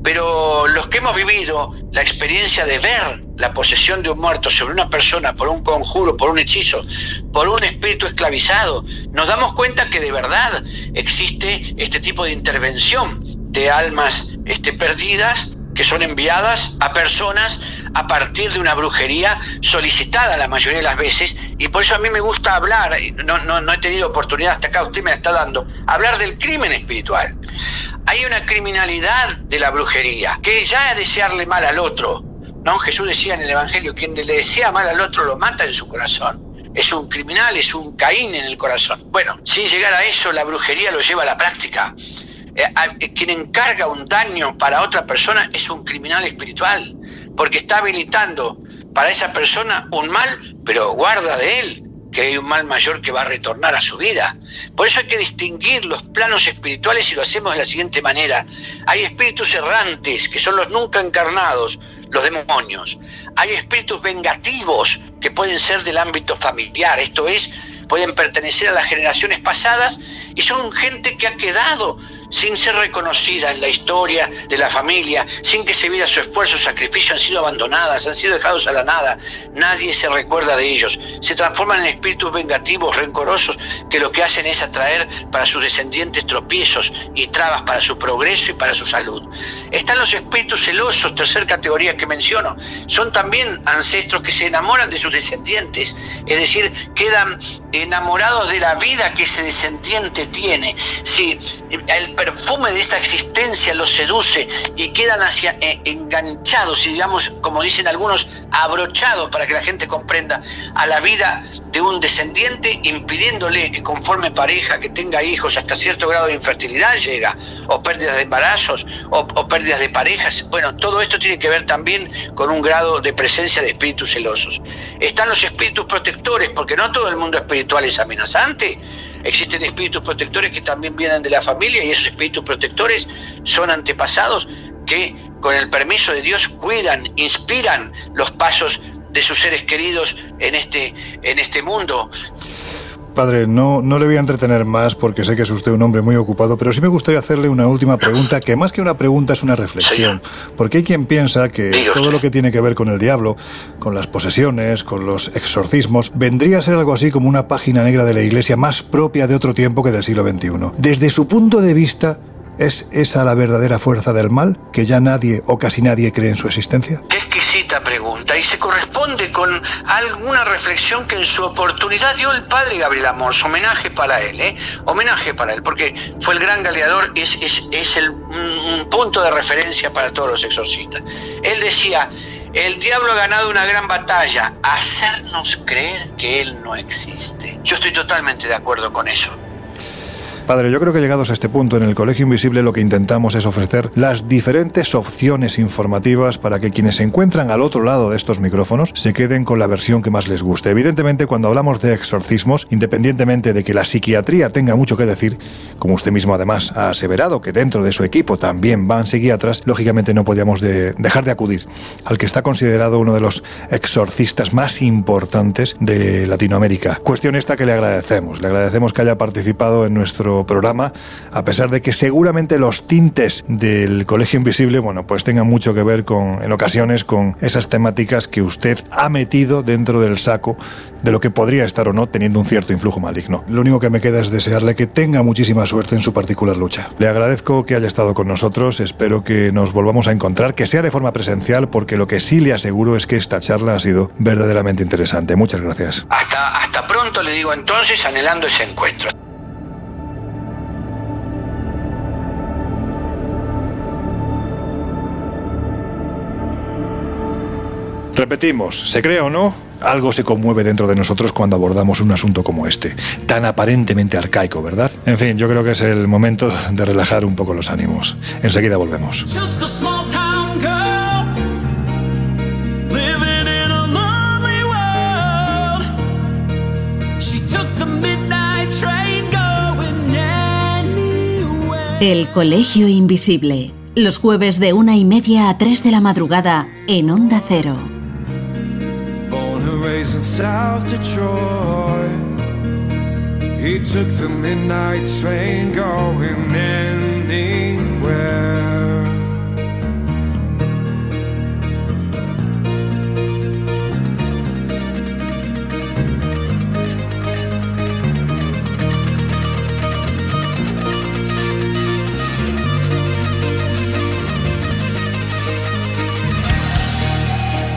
pero los que hemos vivido la experiencia de ver la posesión de un muerto sobre una persona por un conjuro, por un hechizo, por un espíritu esclavizado, nos damos cuenta que de verdad existe este tipo de intervención de almas este, perdidas que son enviadas a personas a partir de una brujería solicitada la mayoría de las veces. Y por eso a mí me gusta hablar, no, no, no he tenido oportunidad hasta acá, usted me está dando, hablar del crimen espiritual hay una criminalidad de la brujería, que ya es desearle mal al otro. ¿no? Jesús decía en el Evangelio, quien le desea mal al otro lo mata en su corazón. Es un criminal, es un caín en el corazón. Bueno, sin llegar a eso, la brujería lo lleva a la práctica. Eh, eh, quien encarga un daño para otra persona es un criminal espiritual, porque está habilitando para esa persona un mal, pero guarda de él que hay un mal mayor que va a retornar a su vida. Por eso hay que distinguir los planos espirituales y lo hacemos de la siguiente manera. Hay espíritus errantes, que son los nunca encarnados, los demonios. Hay espíritus vengativos, que pueden ser del ámbito familiar, esto es, pueden pertenecer a las generaciones pasadas y son gente que ha quedado sin ser reconocida en la historia de la familia, sin que se viera su esfuerzo, sacrificio, han sido abandonadas, han sido dejados a la nada, nadie se recuerda de ellos, se transforman en espíritus vengativos, rencorosos, que lo que hacen es atraer para sus descendientes tropiezos y trabas para su progreso y para su salud. Están los espíritus celosos, tercera categoría que menciono, son también ancestros que se enamoran de sus descendientes, es decir, quedan enamorados de la vida que ese descendiente tiene. Si el perfume de esta existencia los seduce y quedan hacia, eh, enganchados y digamos, como dicen algunos, abrochados para que la gente comprenda a la vida de un descendiente, impidiéndole que conforme pareja, que tenga hijos hasta cierto grado de infertilidad llega, o pérdidas de embarazos, o, o pérdidas de parejas. Bueno, todo esto tiene que ver también con un grado de presencia de espíritus celosos. Están los espíritus protectores, porque no todo el mundo espiritual es amenazante existen espíritus protectores que también vienen de la familia y esos espíritus protectores son antepasados que con el permiso de Dios cuidan, inspiran los pasos de sus seres queridos en este, en este mundo. Padre, no, no le voy a entretener más porque sé que es usted un hombre muy ocupado, pero sí me gustaría hacerle una última pregunta, que más que una pregunta es una reflexión. Porque hay quien piensa que todo lo que tiene que ver con el diablo, con las posesiones, con los exorcismos, vendría a ser algo así como una página negra de la Iglesia más propia de otro tiempo que del siglo XXI. Desde su punto de vista, ¿Es esa la verdadera fuerza del mal, que ya nadie o casi nadie cree en su existencia? Qué exquisita pregunta y se corresponde con alguna reflexión que en su oportunidad dio el padre Gabriel Amors, homenaje para él, ¿eh? homenaje para él, porque fue el gran galeador, es, es, es el, un punto de referencia para todos los exorcistas. Él decía, el diablo ha ganado una gran batalla, hacernos creer que él no existe. Yo estoy totalmente de acuerdo con eso. Padre, yo creo que llegados a este punto en el Colegio Invisible lo que intentamos es ofrecer las diferentes opciones informativas para que quienes se encuentran al otro lado de estos micrófonos se queden con la versión que más les guste. Evidentemente, cuando hablamos de exorcismos, independientemente de que la psiquiatría tenga mucho que decir, como usted mismo además ha aseverado que dentro de su equipo también van psiquiatras, lógicamente no podíamos dejar de acudir al que está considerado uno de los exorcistas más importantes de Latinoamérica. Cuestión esta que le agradecemos. Le agradecemos que haya participado en nuestro programa, a pesar de que seguramente los tintes del Colegio Invisible, bueno, pues tengan mucho que ver con, en ocasiones, con esas temáticas que usted ha metido dentro del saco de lo que podría estar o no teniendo un cierto influjo maligno. Lo único que me queda es desearle que tenga muchísima suerte en su particular lucha. Le agradezco que haya estado con nosotros, espero que nos volvamos a encontrar, que sea de forma presencial, porque lo que sí le aseguro es que esta charla ha sido verdaderamente interesante. Muchas gracias. Hasta, hasta pronto, le digo entonces, anhelando ese encuentro. Repetimos, se crea o no, algo se conmueve dentro de nosotros cuando abordamos un asunto como este, tan aparentemente arcaico, ¿verdad? En fin, yo creo que es el momento de relajar un poco los ánimos. Enseguida volvemos. El Colegio Invisible, los jueves de una y media a tres de la madrugada en Onda Cero. Raised in South Detroit. He took the midnight train going anywhere.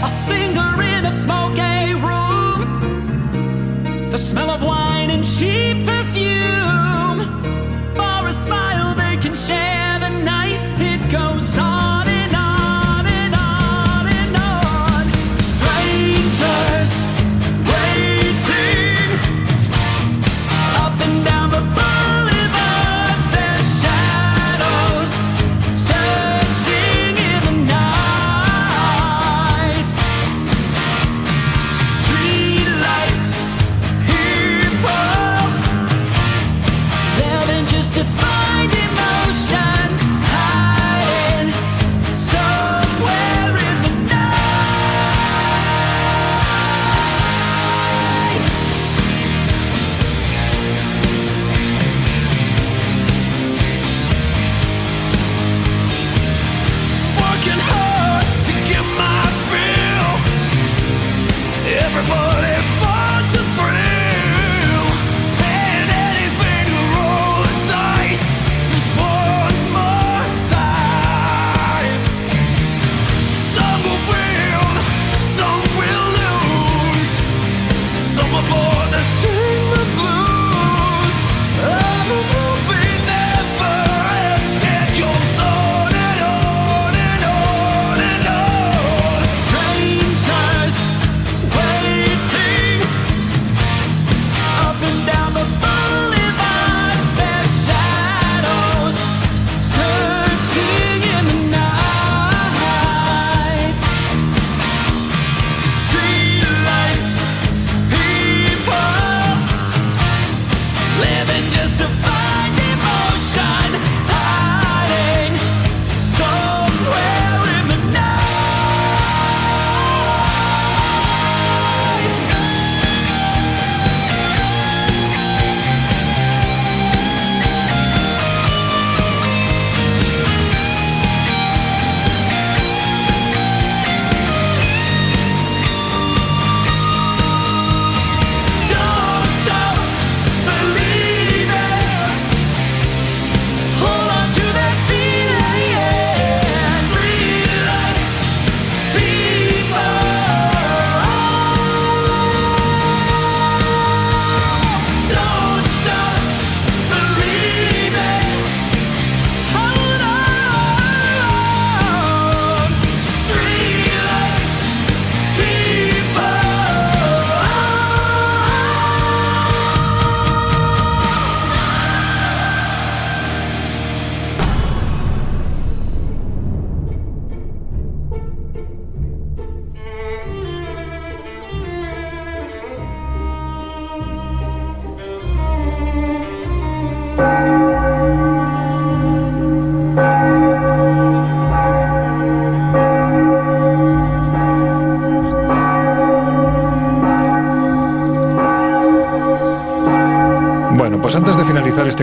A The smell of wine and cheap perfume. For a smile they can share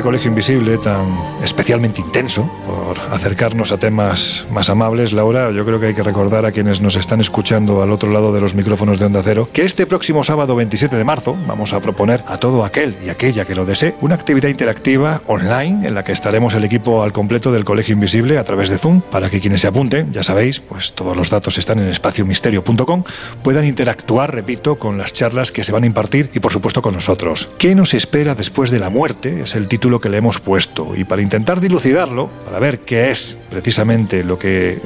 Colegio Invisible tan especialmente intenso, por acercarnos a temas más amables, Laura, yo creo que hay que recordar a quienes nos están escuchando al otro lado de los micrófonos de Onda Cero que este próximo sábado 27 de marzo vamos a proponer a todo aquel y aquella que lo desee una actividad interactiva online en la que estaremos el equipo al completo del Colegio Invisible a través de Zoom para que quienes se apunten, ya sabéis, pues todos los datos están en espaciomisterio.com, puedan interactuar, repito, con las charlas que se van a impartir y por supuesto con nosotros. ¿Qué nos espera después de la muerte? Es el título que le hemos puesto y para intentar dilucidarlo, para ver qué es precisamente lo que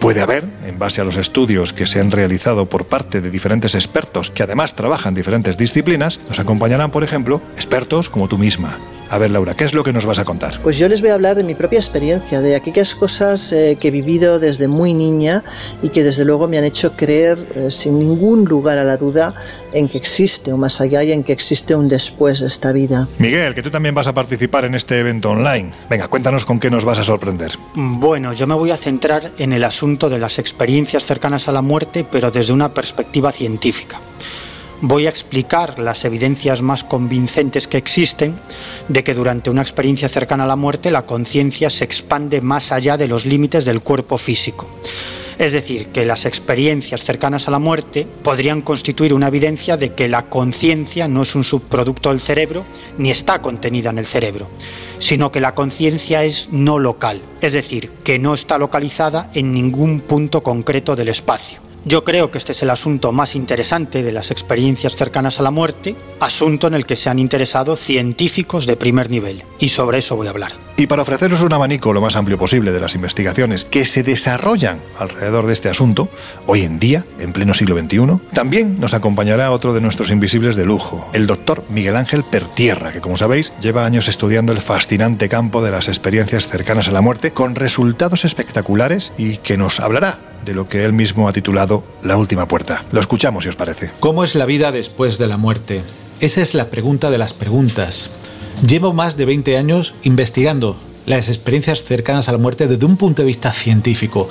puede haber en base a los estudios que se han realizado por parte de diferentes expertos que además trabajan en diferentes disciplinas, nos acompañarán, por ejemplo, expertos como tú misma. A ver, Laura, ¿qué es lo que nos vas a contar? Pues yo les voy a hablar de mi propia experiencia, de aquellas cosas eh, que he vivido desde muy niña y que desde luego me han hecho creer eh, sin ningún lugar a la duda en que existe un más allá y en que existe un después de esta vida. Miguel, que tú también vas a participar en este evento online. Venga, cuéntanos con qué nos vas a sorprender. Bueno, yo me voy a centrar en el asunto de las experiencias cercanas a la muerte, pero desde una perspectiva científica. Voy a explicar las evidencias más convincentes que existen de que durante una experiencia cercana a la muerte la conciencia se expande más allá de los límites del cuerpo físico. Es decir, que las experiencias cercanas a la muerte podrían constituir una evidencia de que la conciencia no es un subproducto del cerebro ni está contenida en el cerebro, sino que la conciencia es no local, es decir, que no está localizada en ningún punto concreto del espacio. Yo creo que este es el asunto más interesante de las experiencias cercanas a la muerte, asunto en el que se han interesado científicos de primer nivel, y sobre eso voy a hablar. Y para ofreceros un abanico lo más amplio posible de las investigaciones que se desarrollan alrededor de este asunto, hoy en día, en pleno siglo XXI, también nos acompañará otro de nuestros invisibles de lujo, el doctor Miguel Ángel Pertierra, que como sabéis lleva años estudiando el fascinante campo de las experiencias cercanas a la muerte con resultados espectaculares y que nos hablará de lo que él mismo ha titulado La última puerta. Lo escuchamos si os parece. ¿Cómo es la vida después de la muerte? Esa es la pregunta de las preguntas. Llevo más de 20 años investigando las experiencias cercanas a la muerte desde un punto de vista científico.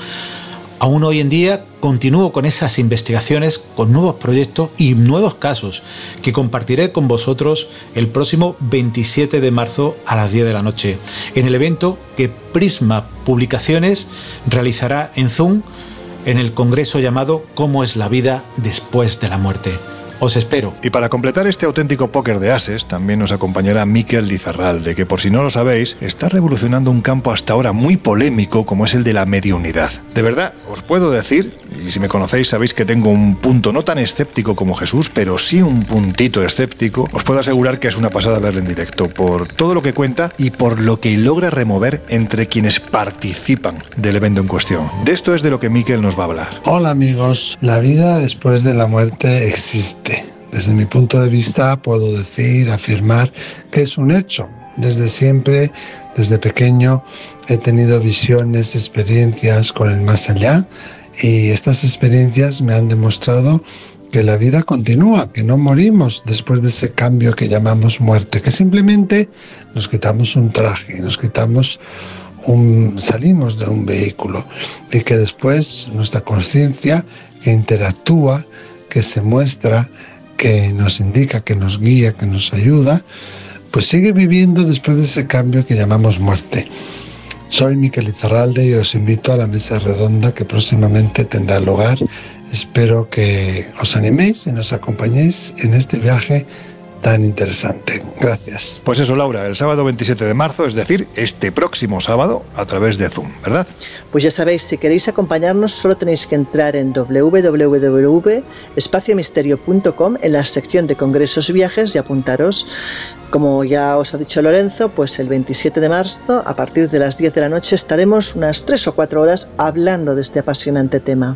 Aún hoy en día continúo con esas investigaciones, con nuevos proyectos y nuevos casos que compartiré con vosotros el próximo 27 de marzo a las 10 de la noche, en el evento que Prisma Publicaciones realizará en Zoom en el congreso llamado ¿Cómo es la vida después de la muerte? Os espero. Y para completar este auténtico póker de ases, también nos acompañará Miquel Lizarralde, que por si no lo sabéis, está revolucionando un campo hasta ahora muy polémico como es el de la mediunidad. De verdad, os puedo decir, y si me conocéis sabéis que tengo un punto no tan escéptico como Jesús, pero sí un puntito escéptico, os puedo asegurar que es una pasada verle en directo, por todo lo que cuenta y por lo que logra remover entre quienes participan del evento en cuestión. De esto es de lo que Miquel nos va a hablar. Hola amigos, la vida después de la muerte existe. Desde mi punto de vista puedo decir, afirmar que es un hecho. Desde siempre, desde pequeño, he tenido visiones, experiencias con el más allá y estas experiencias me han demostrado que la vida continúa, que no morimos después de ese cambio que llamamos muerte, que simplemente nos quitamos un traje, nos quitamos un, salimos de un vehículo y que después nuestra conciencia que interactúa, que se muestra, que nos indica, que nos guía, que nos ayuda, pues sigue viviendo después de ese cambio que llamamos muerte. Soy Miquel Izarralde y os invito a la mesa redonda que próximamente tendrá lugar. Espero que os animéis y nos acompañéis en este viaje tan interesante. Gracias. Pues eso, Laura, el sábado 27 de marzo, es decir, este próximo sábado, a través de Zoom, ¿verdad? Pues ya sabéis, si queréis acompañarnos, solo tenéis que entrar en www.espaciomisterio.com en la sección de congresos y viajes y apuntaros. Como ya os ha dicho Lorenzo, pues el 27 de marzo, a partir de las 10 de la noche, estaremos unas 3 o 4 horas hablando de este apasionante tema.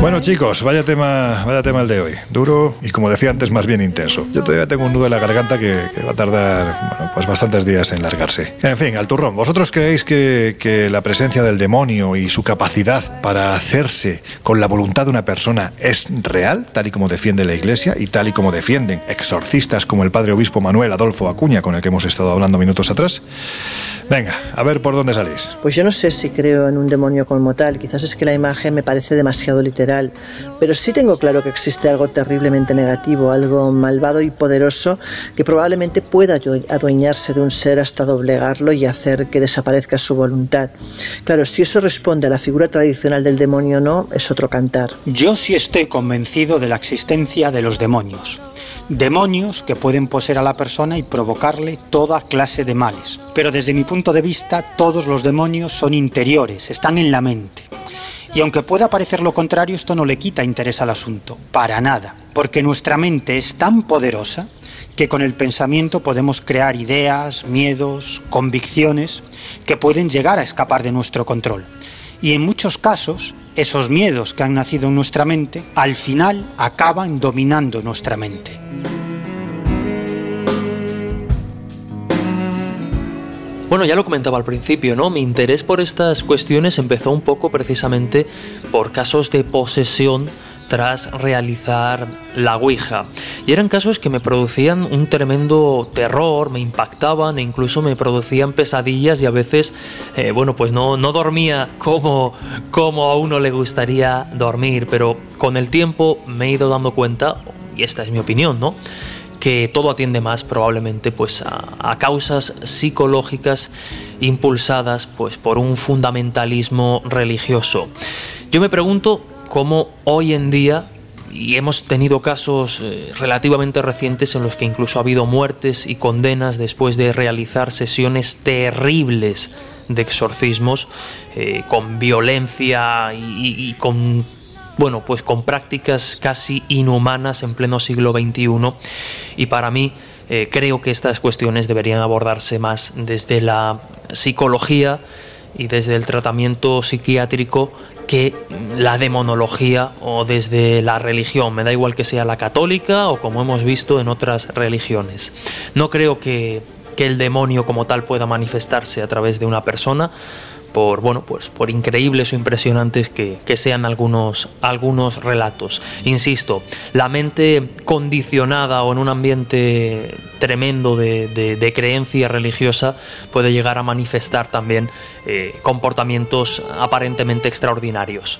Bueno chicos, vaya tema, vaya tema el de hoy. Duro y como decía antes, más bien intenso. Yo todavía tengo un nudo en la garganta que, que va a tardar bueno, pues bastantes días en largarse. En fin, al turrón. ¿Vosotros creéis que, que la presencia del demonio y su capacidad para hacerse con la voluntad de una persona es real, tal y como defiende la Iglesia y tal y como defienden exorcistas como el padre obispo Manuel Adolfo Acuña, con el que hemos estado hablando minutos atrás? Venga, a ver por dónde salís. Pues yo no sé si creo en un demonio como quizás es que la imagen me parece demasiado literal, pero sí tengo claro que existe algo terriblemente negativo, algo malvado y poderoso que probablemente pueda adueñarse de un ser hasta doblegarlo y hacer que desaparezca su voluntad. Claro, si eso responde a la figura tradicional del demonio o no, es otro cantar. Yo sí estoy convencido de la existencia de los demonios. Demonios que pueden poseer a la persona y provocarle toda clase de males. Pero desde mi punto de vista, todos los demonios son interiores, están en la mente. Y aunque pueda parecer lo contrario, esto no le quita interés al asunto, para nada, porque nuestra mente es tan poderosa que con el pensamiento podemos crear ideas, miedos, convicciones que pueden llegar a escapar de nuestro control. Y en muchos casos, esos miedos que han nacido en nuestra mente, al final acaban dominando nuestra mente. Bueno, ya lo comentaba al principio, ¿no? Mi interés por estas cuestiones empezó un poco precisamente por casos de posesión tras realizar la Ouija. Y eran casos que me producían un tremendo terror, me impactaban e incluso me producían pesadillas y a veces, eh, bueno, pues no, no dormía como, como a uno le gustaría dormir, pero con el tiempo me he ido dando cuenta, y esta es mi opinión, ¿no? que todo atiende más probablemente pues a, a causas psicológicas impulsadas pues por un fundamentalismo religioso. Yo me pregunto cómo hoy en día y hemos tenido casos eh, relativamente recientes en los que incluso ha habido muertes y condenas después de realizar sesiones terribles de exorcismos eh, con violencia y, con bueno, pues con prácticas casi inhumanas en pleno siglo XXI y para mí eh, creo que estas cuestiones deberían abordarse más desde la psicología y desde el tratamiento psiquiátrico que la demonología o desde la religión. Me da igual que sea la católica o como hemos visto en otras religiones. No creo que, que el demonio como tal pueda manifestarse a través de una persona por bueno pues por increíbles o impresionantes que, que sean algunos algunos relatos. Insisto la mente condicionada o en un ambiente tremendo de, de- creencia religiosa puede llegar a manifestar también eh, comportamientos aparentemente extraordinarios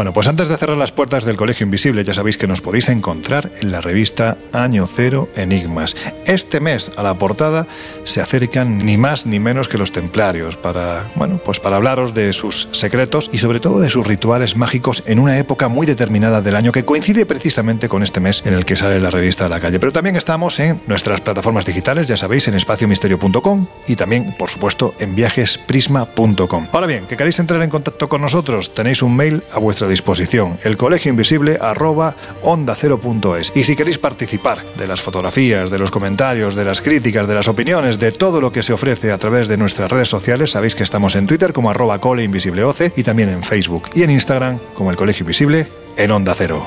Bueno, pues antes de cerrar las puertas del Colegio Invisible, ya sabéis que nos podéis encontrar en la revista Año Cero Enigmas. Este mes a la portada se acercan ni más ni menos que los templarios para, bueno, pues para hablaros de sus secretos y sobre todo de sus rituales mágicos en una época muy determinada del año que coincide precisamente con este mes en el que sale la revista a la calle. Pero también estamos en nuestras plataformas digitales, ya sabéis, en espaciomisterio.com y también, por supuesto, en viajesprisma.com. Ahora bien, que queréis entrar en contacto con nosotros, tenéis un mail a vuestra disposición, el colegio invisible arroba onda Y si queréis participar de las fotografías, de los comentarios, de las críticas, de las opiniones, de todo lo que se ofrece a través de nuestras redes sociales, sabéis que estamos en Twitter como arroba coleinvisibleoce y también en Facebook y en Instagram como el colegio invisible en onda cero.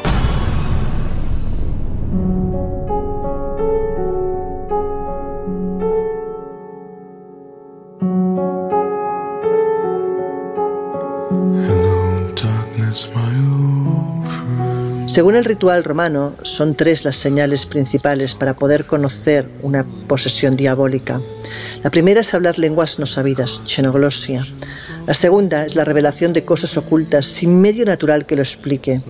Según el ritual romano, son tres las señales principales para poder conocer una posesión diabólica. La primera es hablar lenguas no sabidas, xenoglosia. La segunda es la revelación de cosas ocultas sin medio natural que lo explique.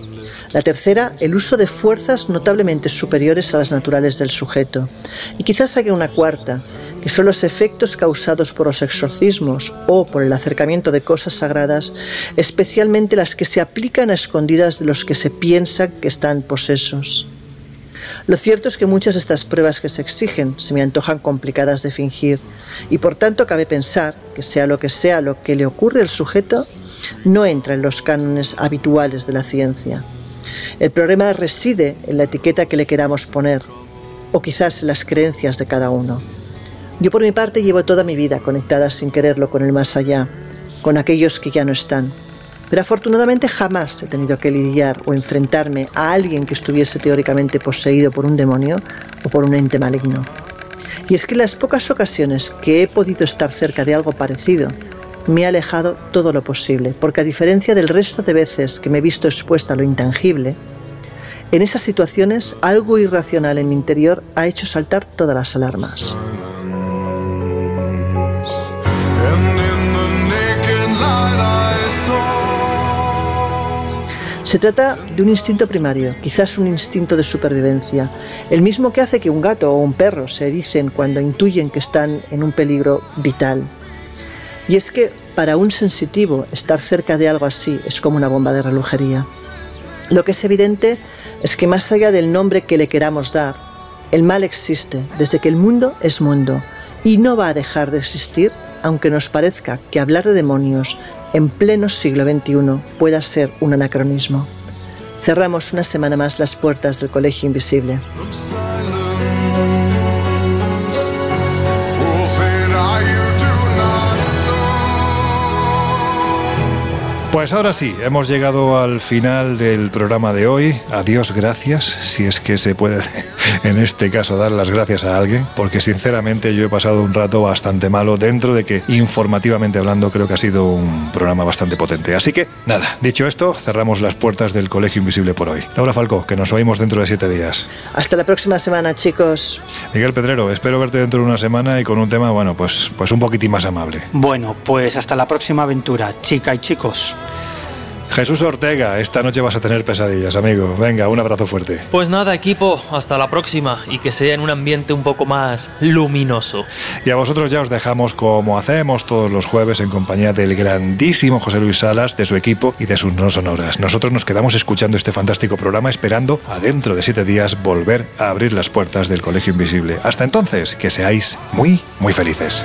La tercera, el uso de fuerzas notablemente superiores a las naturales del sujeto. Y quizás haya una cuarta, que son los efectos causados por los exorcismos o por el acercamiento de cosas sagradas, especialmente las que se aplican a escondidas de los que se piensa que están posesos. Lo cierto es que muchas de estas pruebas que se exigen se me antojan complicadas de fingir y por tanto cabe pensar que sea lo que sea lo que le ocurre al sujeto, no entra en los cánones habituales de la ciencia. El problema reside en la etiqueta que le queramos poner o quizás en las creencias de cada uno. Yo por mi parte llevo toda mi vida conectada sin quererlo con el más allá, con aquellos que ya no están. Pero afortunadamente jamás he tenido que lidiar o enfrentarme a alguien que estuviese teóricamente poseído por un demonio o por un ente maligno. Y es que las pocas ocasiones que he podido estar cerca de algo parecido, me he alejado todo lo posible, porque a diferencia del resto de veces que me he visto expuesta a lo intangible, en esas situaciones algo irracional en mi interior ha hecho saltar todas las alarmas. Se trata de un instinto primario, quizás un instinto de supervivencia, el mismo que hace que un gato o un perro se ericen cuando intuyen que están en un peligro vital. Y es que para un sensitivo estar cerca de algo así es como una bomba de relojería. Lo que es evidente es que más allá del nombre que le queramos dar, el mal existe desde que el mundo es mundo y no va a dejar de existir aunque nos parezca que hablar de demonios en pleno siglo XXI pueda ser un anacronismo. Cerramos una semana más las puertas del Colegio Invisible. Fool said, "Ah, you do not Pues ahora sí, hemos llegado al final del programa de hoy. Adiós, gracias, si es que se puede en este caso dar las gracias a alguien, porque sinceramente yo he pasado un rato bastante malo dentro de que informativamente hablando creo que ha sido un programa bastante potente. Así que nada, dicho esto, cerramos las puertas del Colegio Invisible por hoy. Laura Falcó, que nos oímos dentro de siete días. Hasta la próxima semana, chicos. Miguel Pedrero, espero verte dentro de una semana y con un tema, bueno, pues, pues un poquitín más amable. Bueno, pues hasta la próxima aventura, chica y chicos. Jesús Ortega, esta noche vas a tener pesadillas, amigo. Venga, un abrazo fuerte. Pues nada, equipo, hasta la próxima y que sea en un ambiente un poco más luminoso. Y a vosotros ya os dejamos como hacemos todos los jueves en compañía del grandísimo José Luis Salas, de su equipo y de sus no sonoras. Nosotros nos quedamos escuchando este fantástico programa esperando a dentro de siete días volver a abrir las puertas del Colegio Invisible. Hasta entonces, que seáis muy, muy felices.